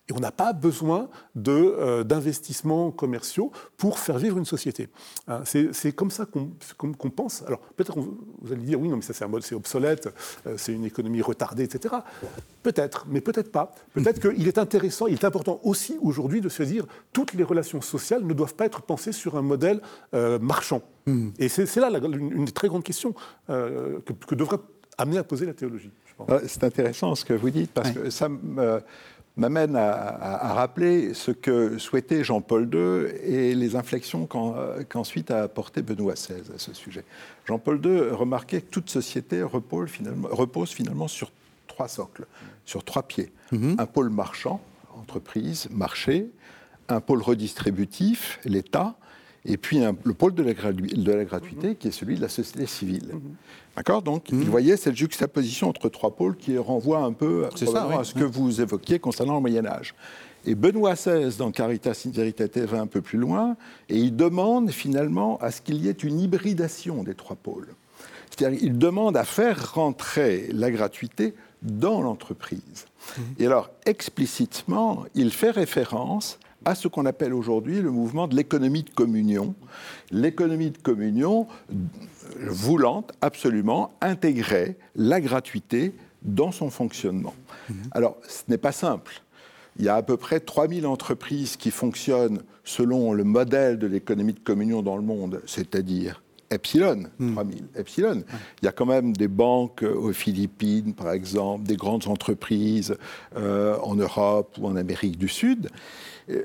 Et on n'a pas besoin euh, d'investissements commerciaux pour faire vivre une société. Hein, c'est comme ça qu'on pense. Alors peut-être vous allez dire oui, non, mais ça c'est un mode, c'est obsolète, euh, c'est une économie retardée, etc. Peut-être, mais peut-être pas. Peut-être qu'il est intéressant, il est important aussi aujourd'hui de se dire toutes les relations sociales ne doivent pas être pensées sur un modèle euh, marchand. Hmm. Et c'est là une, des très grandes questions que, que, devrait amener à poser la théologie. C'est intéressant ce que vous dites parce que ça m'amène à, rappeler ce que souhaitait Jean-Paul II et les inflexions qu'ensuite a apporté Benoît XVI à ce sujet. Jean-Paul II remarquait que toute société repose finalement, repose finalement sur trois socles, sur trois pieds. Mhm. Un pôle marchand, entreprise, marché, un pôle redistributif, l'État, et puis le pôle de la, gratuité, qui est celui de la société civile. Mhm. D'accord? Donc, mhm. il voyait cette juxtaposition entre trois pôles qui renvoie un peu à, ce que vous évoquiez concernant le Moyen-Âge. Et Benoît XVI, dans Caritas in Veritate, va un peu plus loin, et il demande finalement à ce qu'il y ait une hybridation des trois pôles. C'est-à-dire qu'il demande à faire rentrer la gratuité dans l'entreprise. Mhm. Et alors, explicitement, il fait référence à ce qu'on appelle aujourd'hui le mouvement de l'économie de communion. L'économie de communion voulant absolument intégrer la gratuité dans son fonctionnement. Mhm. Alors, ce n'est pas simple. Il y a à peu près 3000 entreprises qui fonctionnent selon le modèle de l'économie de communion dans le monde, c'est-à-dire Epsilon, 3000, mhm. Epsilon. Il y a quand même des banques aux Philippines, par exemple, des grandes entreprises euh, en Europe ou en Amérique du Sud.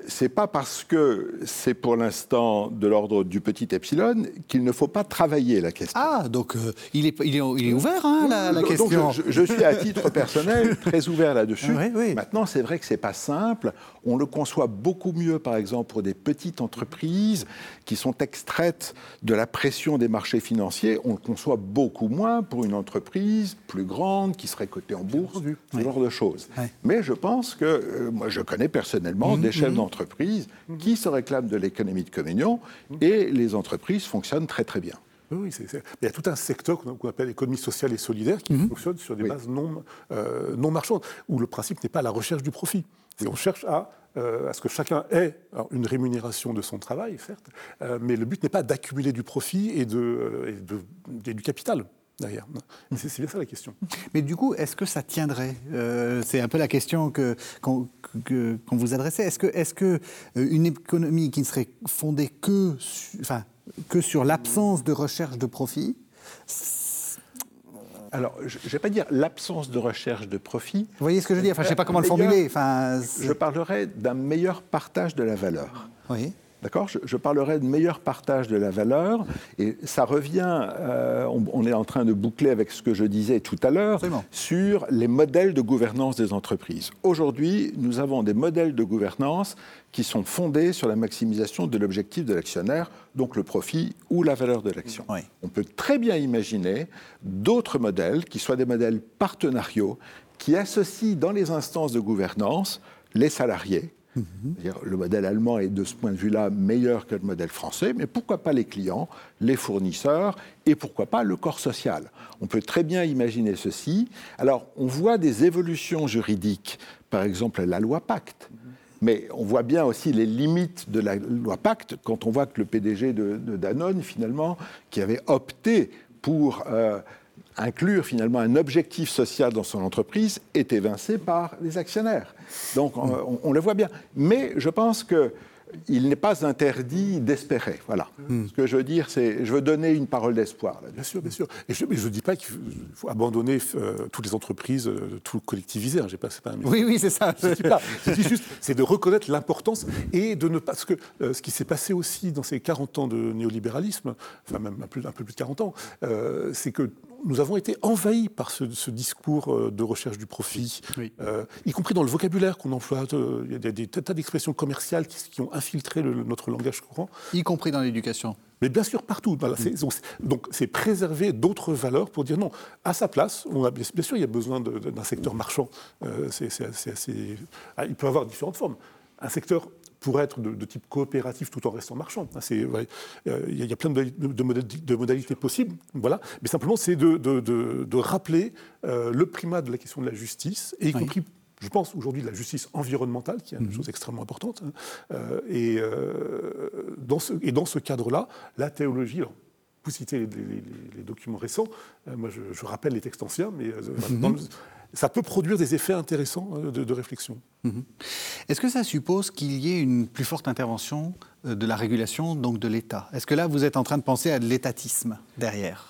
C'est pas parce que c'est pour l'instant de l'ordre du petit epsilon qu'il ne faut pas travailler la question. Ah, donc euh, il, est, il, est, ouvert, hein, la, question. je, suis à titre personnel très ouvert là-dessus. Maintenant, c'est vrai que c'est pas simple. On le conçoit beaucoup mieux, par exemple, pour des petites entreprises qui sont extraites de la pression des marchés financiers. On le conçoit beaucoup moins pour une entreprise plus grande qui serait cotée en bourse, ce genre de choses. Mais je pense que, euh, moi, je connais personnellement mmh, des chefs mmh. d'entreprise qui se réclament de l'économie de communion et les entreprises fonctionnent très très bien. Oui, il y a tout un secteur qu'on appelle l'économie sociale et solidaire qui mmh. fonctionne sur des bases non, euh, non marchandes, où le principe n'est pas la recherche du profit. on cherche à, euh, à, ce que chacun ait une rémunération de son travail, certes, mais le but n'est pas d'accumuler du profit et, de, et, et du capital derrière. C'est bien ça la question. Mais du coup, est-ce que ça tiendrait euh, C'est un peu la question qu'on vous adressait. Est-ce que, est que euh, une économie qui ne serait fondée que, enfin, que sur l'absence de recherche de profit alors, je ne vais pas dire l'absence de recherche de profit. Vous voyez ce que je veux dire? Enfin, Je ne sais pas comment le formuler. Enfin, je parlerai d'un meilleur partage de la valeur. Oui. D'accord? Je, parlerai de meilleur partage de la valeur. Et ça revient, euh, on, est en train de boucler avec ce que je disais tout à l'heure, sur les modèles de gouvernance des entreprises. Aujourd'hui, nous avons des modèles de gouvernance qui sont fondés sur la maximisation de l'objectif de l'actionnaire, donc le profit ou la valeur de l'action. On peut très bien imaginer d'autres modèles qui soient des modèles partenariaux, qui associent dans les instances de gouvernance les salariés, le modèle allemand est de ce point de vue-là meilleur que le modèle français, mais pourquoi pas les clients, les fournisseurs et pourquoi pas le corps social? On peut très bien imaginer ceci. Alors, on voit des évolutions juridiques, par exemple la loi Pacte. Mais on voit bien aussi les limites de la loi Pacte quand on voit que le PDG de, Danone, finalement, qui avait opté pour euh, inclure finalement un objectif social dans son entreprise est évincé par les actionnaires. Donc on, on le voit bien. Mais je pense que il n'est pas interdit d'espérer. Voilà. Hmm. Ce que je veux dire, c'est je veux donner une parole d'espoir. Bien sûr, bien sûr. Et je ne dis pas qu'il faut, abandonner euh, toutes les entreprises, euh, tout collectiviser. Hein, pas, pas oui, oui, c'est ça. Je dis juste, c'est de reconnaître l'importance et de ne pas. Parce que euh, ce qui s'est passé aussi dans ces 40 ans de néolibéralisme, enfin même un peu, un peu plus de 40 ans, c'est que nous avons été envahis par ce, discours de recherche du profit, y compris dans le vocabulaire qu'on emploie. Il y a des, tas d'expressions commerciales qui, qui ont infiltrer notre langage courant. Y compris dans l'éducation mais bien sûr, partout. donc, c'est préserver d'autres valeurs pour dire non. À sa place, on a, bien sûr, il y a besoin d'un secteur marchand. Euh, assez, ah, il peut avoir différentes formes. Un secteur pourrait être de, type coopératif tout en restant marchand. Euh, il y, a plein de, modalités possibles. Voilà. Mais simplement, c'est de, rappeler euh, le primat de la question de la justice, et y compris je pense aujourd'hui de la justice environnementale, qui est une mhm. chose extrêmement importante. Hein. Euh, et, euh, dans ce, et dans ce cadre-là, la théologie, alors, vous citez les, documents récents, euh, moi je, rappelle les textes anciens, mais mhm. Ça peut produire des effets intéressants de, réflexion. Mhm. Est-ce que ça suppose qu'il y ait une plus forte intervention de la régulation, donc de l'État? Est-ce que là, vous êtes en train de penser à de l'étatisme derrière?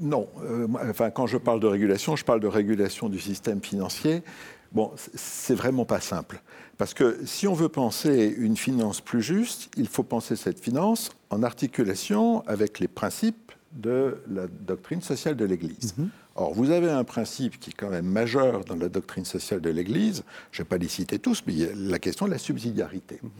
Non, enfin, quand je parle de régulation, je parle de régulation du système financier. Bon, c'est vraiment pas simple. Parce que si on veut penser une finance plus juste, il faut penser cette finance en articulation avec les principes de la doctrine sociale de l'Église. Mhm. Or, vous avez un principe qui est quand même majeur dans la doctrine sociale de l'Église, je ne vais pas les citer tous, mais il y a la question de la subsidiarité. Mhm.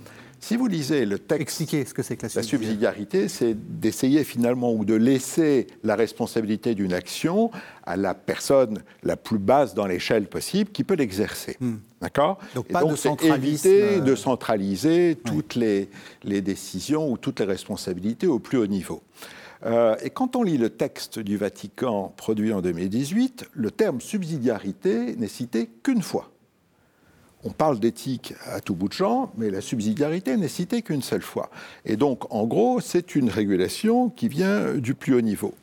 Si vous lisez le texte... Expliquez ce que c'est que la subsidiarité. La subsidiarité, c'est d'essayer finalement ou de laisser la responsabilité d'une action à la personne la plus basse dans l'échelle possible qui peut l'exercer. Hmm. D'accord? Donc pas de éviter de centraliser toutes les, les décisions ou toutes les responsabilités au plus haut niveau. Euh, et quand on lit le texte du Vatican produit en 2018, le terme subsidiarité n'est cité qu'une fois. On parle d'éthique à tout bout de champ, mais la subsidiarité n'est citée qu'une seule fois. Et donc, en gros, c'est une régulation qui vient du plus haut niveau.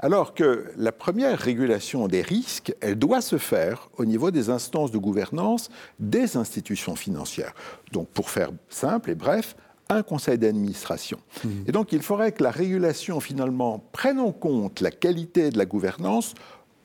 Alors que la première régulation des risques, elle doit se faire au niveau des instances de gouvernance des institutions financières. Donc, pour faire simple et bref, un conseil d'administration. Mmh. Et donc il faudrait que la régulation finalement prenne en compte la qualité de la gouvernance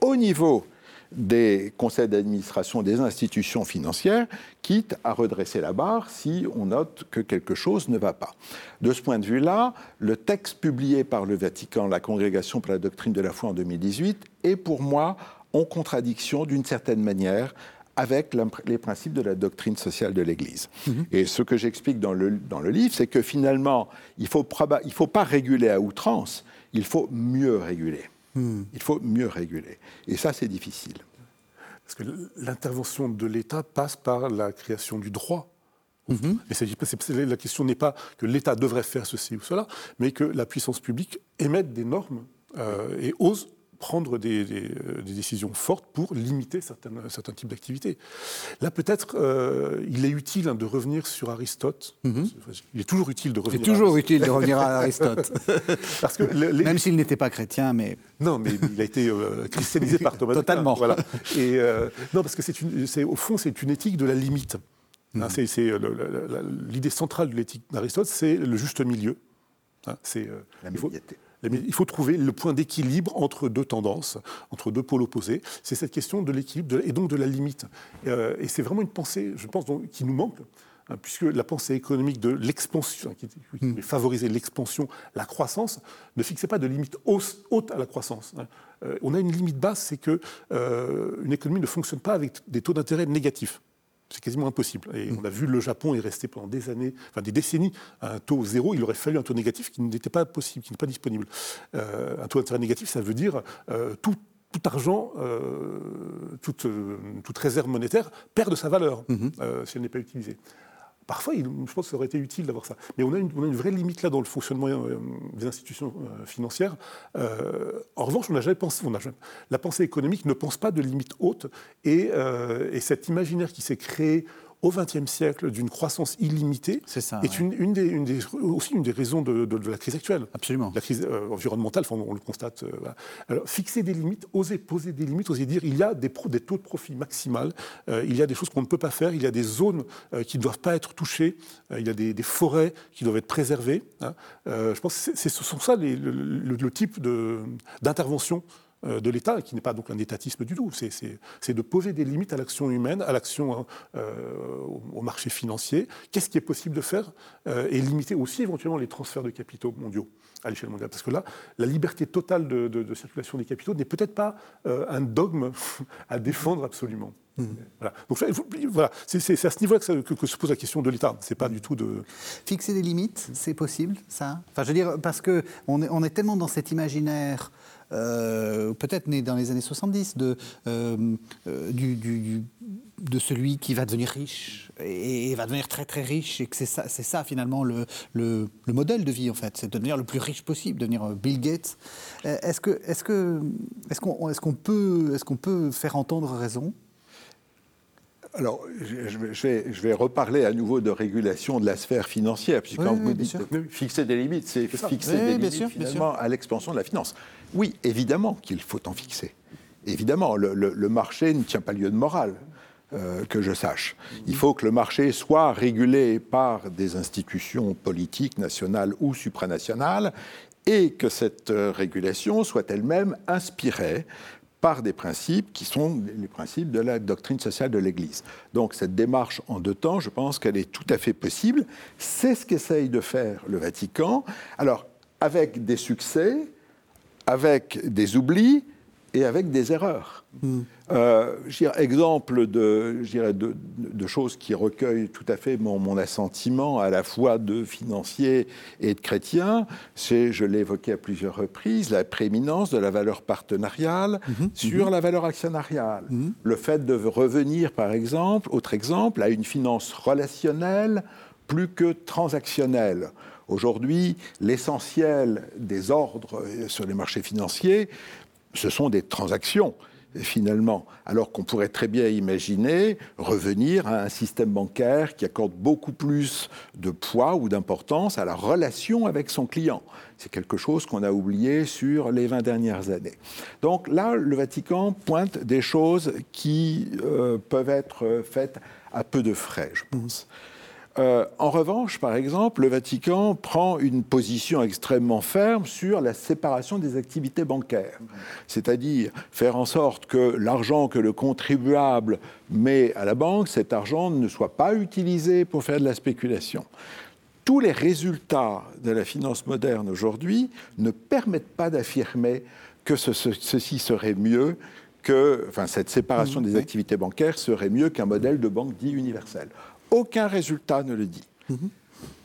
au niveau des conseils d'administration des institutions financières, quitte à redresser la barre si on note que quelque chose ne va pas. De ce point de vue-là, le texte publié par le Vatican, la Congrégation pour la doctrine de la foi en 2018, est pour moi en contradiction d'une certaine manière avec les principes de la doctrine sociale de l'Église. Mhm. Et ce que j'explique dans le, dans le livre, c'est que finalement, il ne faut, il faut pas réguler à outrance, il faut mieux réguler. Hmm. Il faut mieux réguler. Et ça, c'est difficile. Parce que l'intervention de l'État passe par la création du droit. Mhm. la question n'est pas que l'État devrait faire ceci ou cela, mais que la puissance publique émette des normes euh, et ose prendre des, euh, décisions fortes pour limiter certains types d'activités. Là, peut-être, euh, il est utile hein, de revenir sur Aristote. Mhm. Il est toujours utile de revenir. C'est toujours utile de revenir à Aristote. Parce que Même s'il n'était pas chrétien, mais. Non, mais il a été euh, christianisé par Thomas. Totalement. Voilà. Et non, parce que c'est au fond, c'est une éthique de la limite. Hein, mhm. c'est l'idée centrale de l'éthique d'Aristote, c'est le juste milieu. Hein, c'est la il faut trouver le point d'équilibre entre deux tendances, entre deux pôles opposés. C'est cette question de l'équilibre et donc de la limite. Euh, et c'est vraiment une pensée, je pense, qui nous manque hein, puisque la pensée économique de l'expansion, qui, hmm. favorisait l'expansion, la croissance, ne fixait pas de limite haute à la croissance. Hein. Euh, on a une limite basse, c'est qu'une euh, économie ne fonctionne pas avec des taux d'intérêt négatifs. C'est quasiment impossible. Et mm. on a vu le Japon est resté pendant des années, enfin des décennies, à un taux zéro. Il aurait fallu un taux négatif qui n'était pas possible, qui n'est pas disponible. Euh, un taux d'intérêt négatif, ça veut dire euh, tout, tout, argent, euh, toute, toute, réserve monétaire perd de sa valeur mm-hmm. si elle n'est pas utilisée. Parfois, je pense que ça aurait été utile d'avoir ça. Mais on a, une, vraie limite là dans le fonctionnement euh, des institutions euh, financières. Euh, en revanche, on n'a jamais pensé, la pensée économique ne pense pas de limite haute. Et, et cet imaginaire qui s'est créé au XXe siècle d'une croissance illimitée est, une, des, aussi une des raisons de, la crise actuelle. Absolument. La crise euh, environnementale, on, le constate. Euh, Alors, fixer des limites, oser poser des limites, oser dire il y a des, des taux de profit maximal, euh, il y a des choses qu'on ne peut pas faire, il y a des zones qui ne doivent pas être touchées, il y a des, forêts qui doivent être préservées. Hein. je pense que ce sont ça les, le, le, type d'intervention de l'État, qui n'est pas donc un étatisme du tout. C'est de poser des limites à l'action humaine, à l'action euh, au marché financier. Qu'est-ce qui est possible de faire euh, et limiter aussi éventuellement les transferts de capitaux mondiaux à l'échelle mondiale? Parce que là, la liberté totale de, circulation des capitaux n'est peut-être pas un dogme à défendre absolument. Mmh. Voilà. Donc voilà, c'est à ce niveau-là que, se pose la question de l'État. C'est pas du tout de fixer des limites, c'est possible, ça? Enfin, je veux dire parce que on est, on est tellement dans cet imaginaire euh, peut-être né dans les années 70, de, euh, euh, de celui qui va devenir riche et, va devenir très très riche et que c'est ça, ça finalement le, le, modèle de vie en fait, c'est de devenir le plus riche possible, devenir Bill Gates. Est-ce que est-ce est-ce peut est-ce qu'on peut faire entendre raison? Alors, je vais, je vais, reparler à nouveau de régulation de la sphère financière, puisque quand vous dites fixer des limites, c'est fixer des limites finalement à l'expansion de la finance. Oui, évidemment qu'il faut en fixer. Évidemment, le, marché ne tient pas lieu de morale. Euh, que je sache. Il faut que le marché soit régulé par des institutions politiques nationales ou supranationales et que cette euh, régulation soit elle-même inspirée par des principes qui sont les principes de la doctrine sociale de l'Église. Donc cette démarche en deux temps, je pense qu'elle est tout à fait possible. C'est ce qu'essaye de faire le Vatican. Alors, avec des succès, avec des oublis, et avec des erreurs. Hmm. Euh, exemple de, de, de, choses qui recueillent tout à fait mon, mon, assentiment, à la fois de financier et de chrétien, c'est, je l'ai évoqué à plusieurs reprises, la prééminence de la valeur partenariale hmm. sur hmm. la valeur actionnariale. Le fait de revenir, par exemple, autre exemple, à une finance relationnelle plus que transactionnelle. Aujourd'hui, l'essentiel des ordres sur les marchés financiers ce sont des transactions finalement, alors qu'on pourrait très bien imaginer revenir à un système bancaire qui accorde beaucoup plus de poids ou d'importance à la relation avec son client. C'est quelque chose qu'on a oublié sur les 20 dernières années. Donc là, le Vatican pointe des choses qui euh, peuvent être faites à peu de frais, je pense. Euh, en revanche, par exemple, le Vatican prend une position extrêmement ferme sur la séparation des activités bancaires, c'est-à-dire faire en sorte que l'argent que le contribuable met à la banque, cet argent ne soit pas utilisé pour faire de la spéculation. Tous les résultats de la finance moderne aujourd'hui ne permettent pas d'affirmer que ceci serait mieux que, enfin, cette séparation mmh, des activités bancaires serait mieux qu'un modèle de banque dit universel. Aucun résultat ne le dit. Mhm.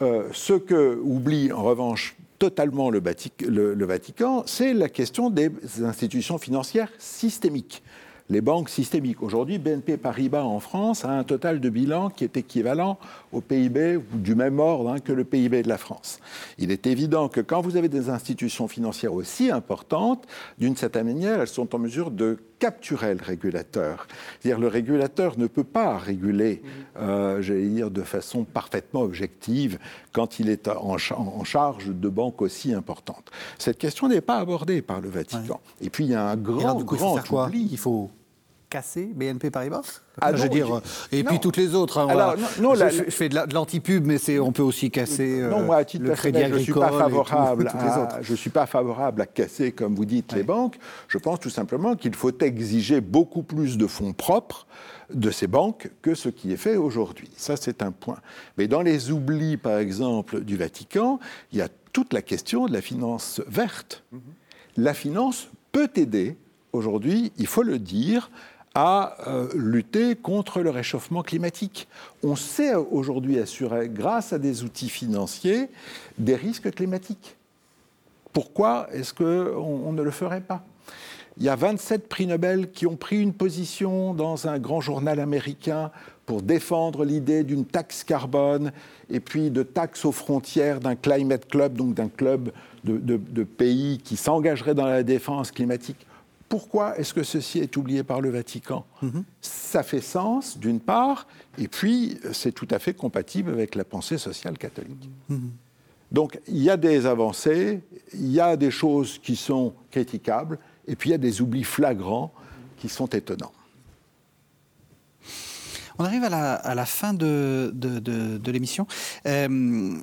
Euh, ce que oublie en revanche totalement le, le Vatican, c'est la question des institutions financières systémiques les banques systémiques. Aujourd'hui, BNP Paribas en France a un total de bilan qui est équivalent au PIB du même ordre hein, que le PIB de la France. Il est évident que quand vous avez des institutions financières aussi importantes, d'une certaine manière, elles sont en mesure de capturer le régulateur. C'est-à-dire le régulateur ne peut pas réguler, euh, j'allais dire, de façon parfaitement objective quand il est en, charge de banques aussi importantes. Cette question n'est pas abordée par le Vatican. Et puis il y a un grand, grand oubli. Il faut casser BNP Paribas ah, je veux dire, et puis toutes les autres. Hein, Alors, non, je, fais de l'antipub, mais on peut aussi casser non, moi, à titre le crédit agricole. Je suis pas favorable. à, je suis pas favorable à casser, comme vous dites, les banques. Je pense tout simplement qu'il faut exiger beaucoup plus de fonds propres de ces banques que ce qui est fait aujourd'hui. Ça, c'est un point. Mais dans les oublis, par exemple, du Vatican, il y a toute la question de la finance verte. Mhm. La finance peut aider aujourd'hui, il faut le dire, à euh, lutter contre le réchauffement climatique. On sait aujourd'hui assurer, grâce à des outils financiers, des risques climatiques. Pourquoi est-ce qu'on on ne le ferait pas? Il y a 27 prix Nobel qui ont pris une position dans un grand journal américain pour défendre l'idée d'une taxe carbone et puis de taxes aux frontières d'un climate club, donc d'un club de pays qui s'engagerait dans la défense climatique. Pourquoi est-ce que ceci est oublié par le Vatican mhm. Ça fait sens, d'une part, et puis c'est tout à fait compatible avec la pensée sociale catholique. Mhm. Donc il y a des avancées, il y a des choses qui sont critiquables, et puis il y a des oublis flagrants qui sont étonnants. On arrive à la, fin de, l'émission. Euh,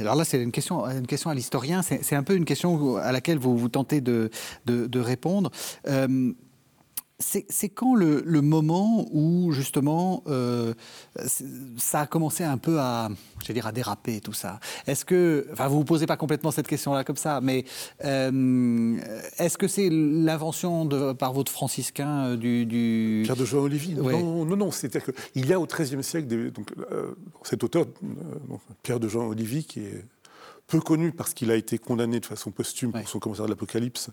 alors là, c'est une question, une question à l'historien. C'est un peu une question à laquelle vous, vous tentez de, répondre. Euh, c'est quand le, moment où justement euh, ça a commencé un peu à, dire, à déraper tout ça Est-ce que, enfin, vous vous posez pas complètement cette question-là comme ça, mais euh, est-ce que c'est l'invention par votre franciscain euh, du, Pierre de Jean Olivier Non, non, non. C'est-à-dire qu'il y a au XIIIe siècle donc, cet auteur, Pierre de Jean Olivier, qui est peu connu parce qu'il a été condamné de façon posthume pour son commentaire de l'Apocalypse,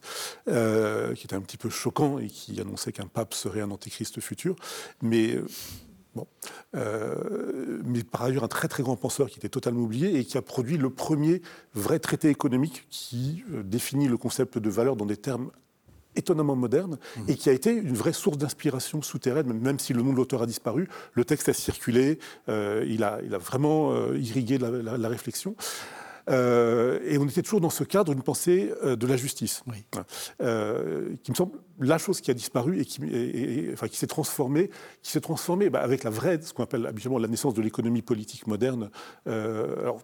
euh, qui était un petit peu choquant et qui annonçait qu'un pape serait un antéchrist futur. Mais euh, Bon. Euh, mais par ailleurs, un très très grand penseur qui était totalement oublié et qui a produit le premier vrai traité économique qui définit le concept de valeur dans des termes étonnamment modernes mmh. et qui a été une vraie source d'inspiration souterraine, même si le nom de l'auteur a disparu. Le texte a circulé, il, a, il, a, vraiment irrigué la, la réflexion. Euh, et on était toujours dans ce cadre d'une pensée euh, de la justice, euh, qui me semble la chose qui a disparu et qui, enfin, qui s'est transformée, qui s'est transformée bah, avec la vraie, ce qu'on appelle habituellement la naissance de l'économie politique moderne. alors,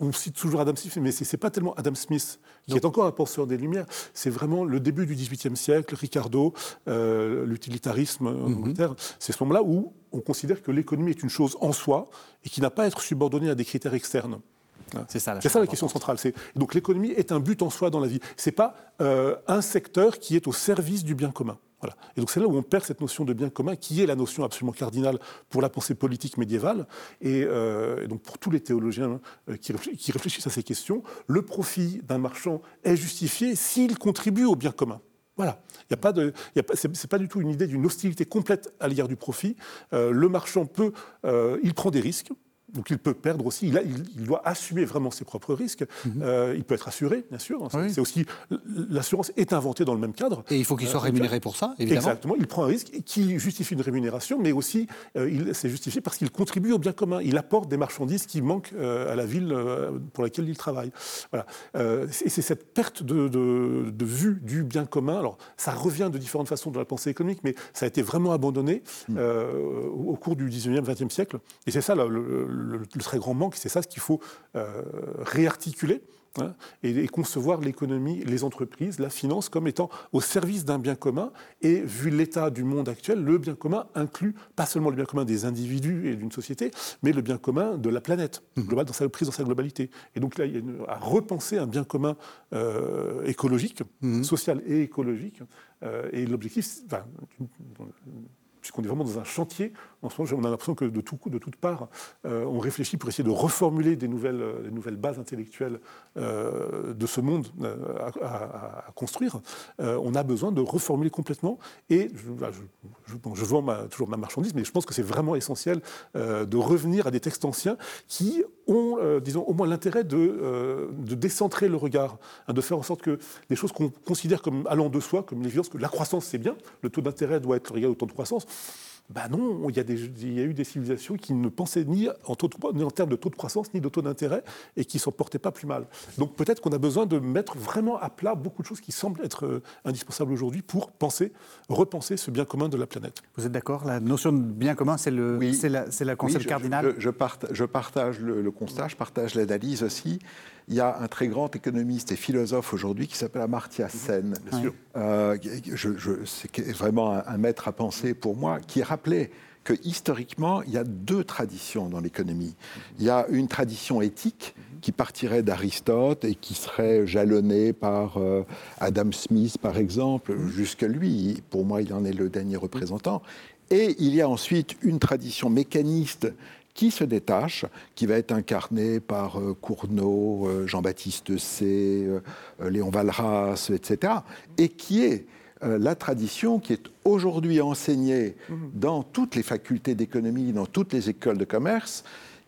on cite toujours Adam Smith, mais ce n'est pas tellement Adam Smith qui est encore un penseur des Lumières, c'est vraiment le début du XVIIIe siècle, Ricardo, l'utilitarisme en mhm. Angleterre. C'est ce moment-là où on considère que l'économie est une chose en soi et qui n'a pas à être subordonnée à des critères externes. C'est ça, la, question centrale. Donc l'économie est un but en soi dans la vie. Ce n'est pas euh, un secteur qui est au service du bien commun. Voilà. Et donc c'est là où on perd cette notion de bien commun, qui est la notion absolument cardinale pour la pensée politique médiévale. Et, euh, donc pour tous les théologiens euh, qui, réfléchissent à ces questions, le profit d'un marchand est justifié s'il contribue au bien commun. Voilà. Il pas de, c'est pas du tout une idée d'une hostilité complète à l'égard du profit. le marchand peut, il prend des risques. Donc il peut perdre aussi, il, doit assumer vraiment ses propres risques. Mhm. Euh, il peut être assuré, bien sûr. C'est aussi l'assurance est inventée dans le même cadre. Et il faut qu'il soit euh, rémunéré pour ça, évidemment. Exactement. Il prend un risque qui justifie une rémunération, mais aussi euh, il c'est justifié parce qu'il contribue au bien commun. Il apporte des marchandises qui manquent à la ville pour laquelle il travaille. Voilà. et c'est cette perte de, de, vue du bien commun. Alors ça revient de différentes façons dans la pensée économique, mais ça a été vraiment abandonné mm. au cours du 19e, 20e siècle. Et c'est ça le le, très grand manque, c'est ça ce qu'il faut réarticuler Hein, et, concevoir l'économie, les entreprises, la finance comme étant au service d'un bien commun. Et vu l'état du monde actuel, le bien commun inclut pas seulement le bien commun des individus et d'une société, mais le bien commun de la planète, mmh. global, dans sa prise dans sa globalité. Et donc là, il y a à repenser un bien commun euh, écologique, mmh. social et écologique. Euh, et l'objectif, enfin, puisqu'on est vraiment dans un chantier, en ce moment, on a l'impression que de, tout, de toutes parts, euh, on réfléchit pour essayer de reformuler des nouvelles, euh, bases intellectuelles euh, de ce monde à, construire. on a besoin de reformuler complètement. Et je, bah, je, vends toujours ma marchandise, mais je pense que c'est vraiment essentiel de revenir à des textes anciens qui ont, disons, au moins l'intérêt de, de, décentrer le regard, hein, de faire en sorte que des choses qu'on considère comme allant de soi, comme l'évidence que la croissance c'est bien, le taux d'intérêt doit être égal au taux de croissance, ben non, il y, a il y, a eu des civilisations qui ne pensaient ni en, ni en termes de taux de croissance, ni de taux d'intérêt, et qui ne s'en portaient pas plus mal. Donc peut-être qu'on a besoin de mettre vraiment à plat beaucoup de choses qui semblent être euh, indispensables aujourd'hui pour penser, repenser ce bien commun de la planète. Vous êtes d'accord? La notion de bien commun, c'est le, la, la concept cardinal je, je, partage le, le, constat, je partage l'analyse aussi il y a un très grand économiste et philosophe aujourd'hui qui s'appelle Amartya Sen. Euh, c'est vraiment un, maître à penser pour moi, qui rappelait que historiquement, il y a deux traditions dans l'économie. Il y a une tradition éthique qui partirait d'Aristote et qui serait jalonnée par euh, Adam Smith, par exemple, jusque lui. Pour moi, il en est le dernier représentant. Et il y a ensuite une tradition mécaniste qui se détache, qui va être incarné par euh, Cournot, euh, Jean-Baptiste C, euh, Léon Valras, etc., et qui est la tradition qui est aujourd'hui enseignée mmh. dans toutes les facultés d'économie, dans toutes les écoles de commerce,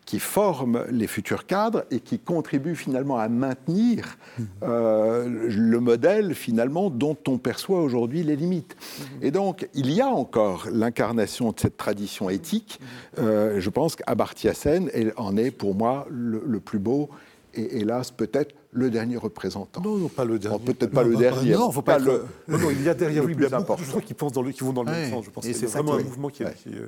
qui forment les futurs cadres et qui contribuent finalement à maintenir euh, le modèle finalement dont on perçoit aujourd'hui les limites. Et donc il y a encore l'incarnation de cette tradition éthique. Euh, je pense qu'Abartya Sen en est pour moi le, plus beau et hélas peut-être le dernier représentant. Non, non pas le dernier. Peut-être pas le dernier. Non, faut pas, le... non, non, il y a derrière lui, il y a beaucoup de gens qui, pensent dans le, qui vont dans le même sens. Je pense c'est vraiment un mouvement qui, est, qui, euh,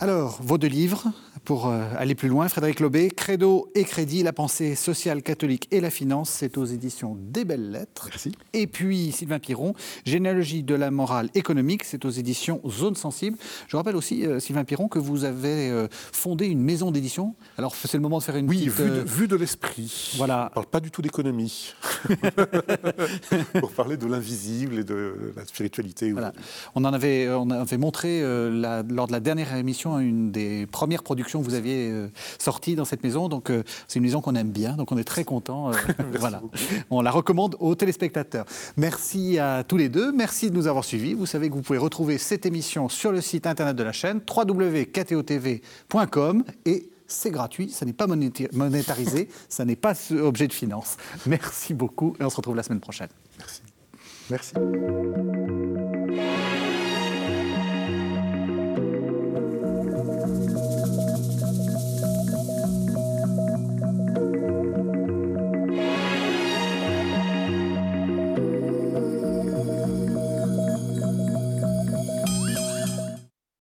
alors, vos deux livres, pour euh, aller plus loin, Frédéric Lobé, Credo et Crédit, la pensée sociale catholique et la finance, c'est aux éditions des Belles Lettres. Merci. Et puis Sylvain Piron, Généalogie de la morale économique, c'est aux éditions Zone Sensible. Je rappelle aussi, euh, Sylvain Piron, que vous avez euh, fondé une maison d'édition. Alors, c'est le moment de faire une oui, petite... Oui, vue de, l'esprit. Voilà. On parle pas du tout d'économie. pour parler de l'invisible et de la spiritualité. Voilà. On en avait, on avait montré lors de la dernière émission une des premières productions que vous aviez euh, sorties dans cette maison. Donc, euh, c'est une maison qu'on aime bien, donc on est très content. Euh, voilà. On la recommande aux téléspectateurs. Merci à tous les deux. Merci de nous avoir suivis. Vous savez que vous pouvez retrouver cette émission sur le site internet de la chaîne www.ktotv.com et c'est gratuit, ça n'est pas monétarisé, ça n'est pas objet de finance. Merci beaucoup et on se retrouve la semaine prochaine. Merci. Merci.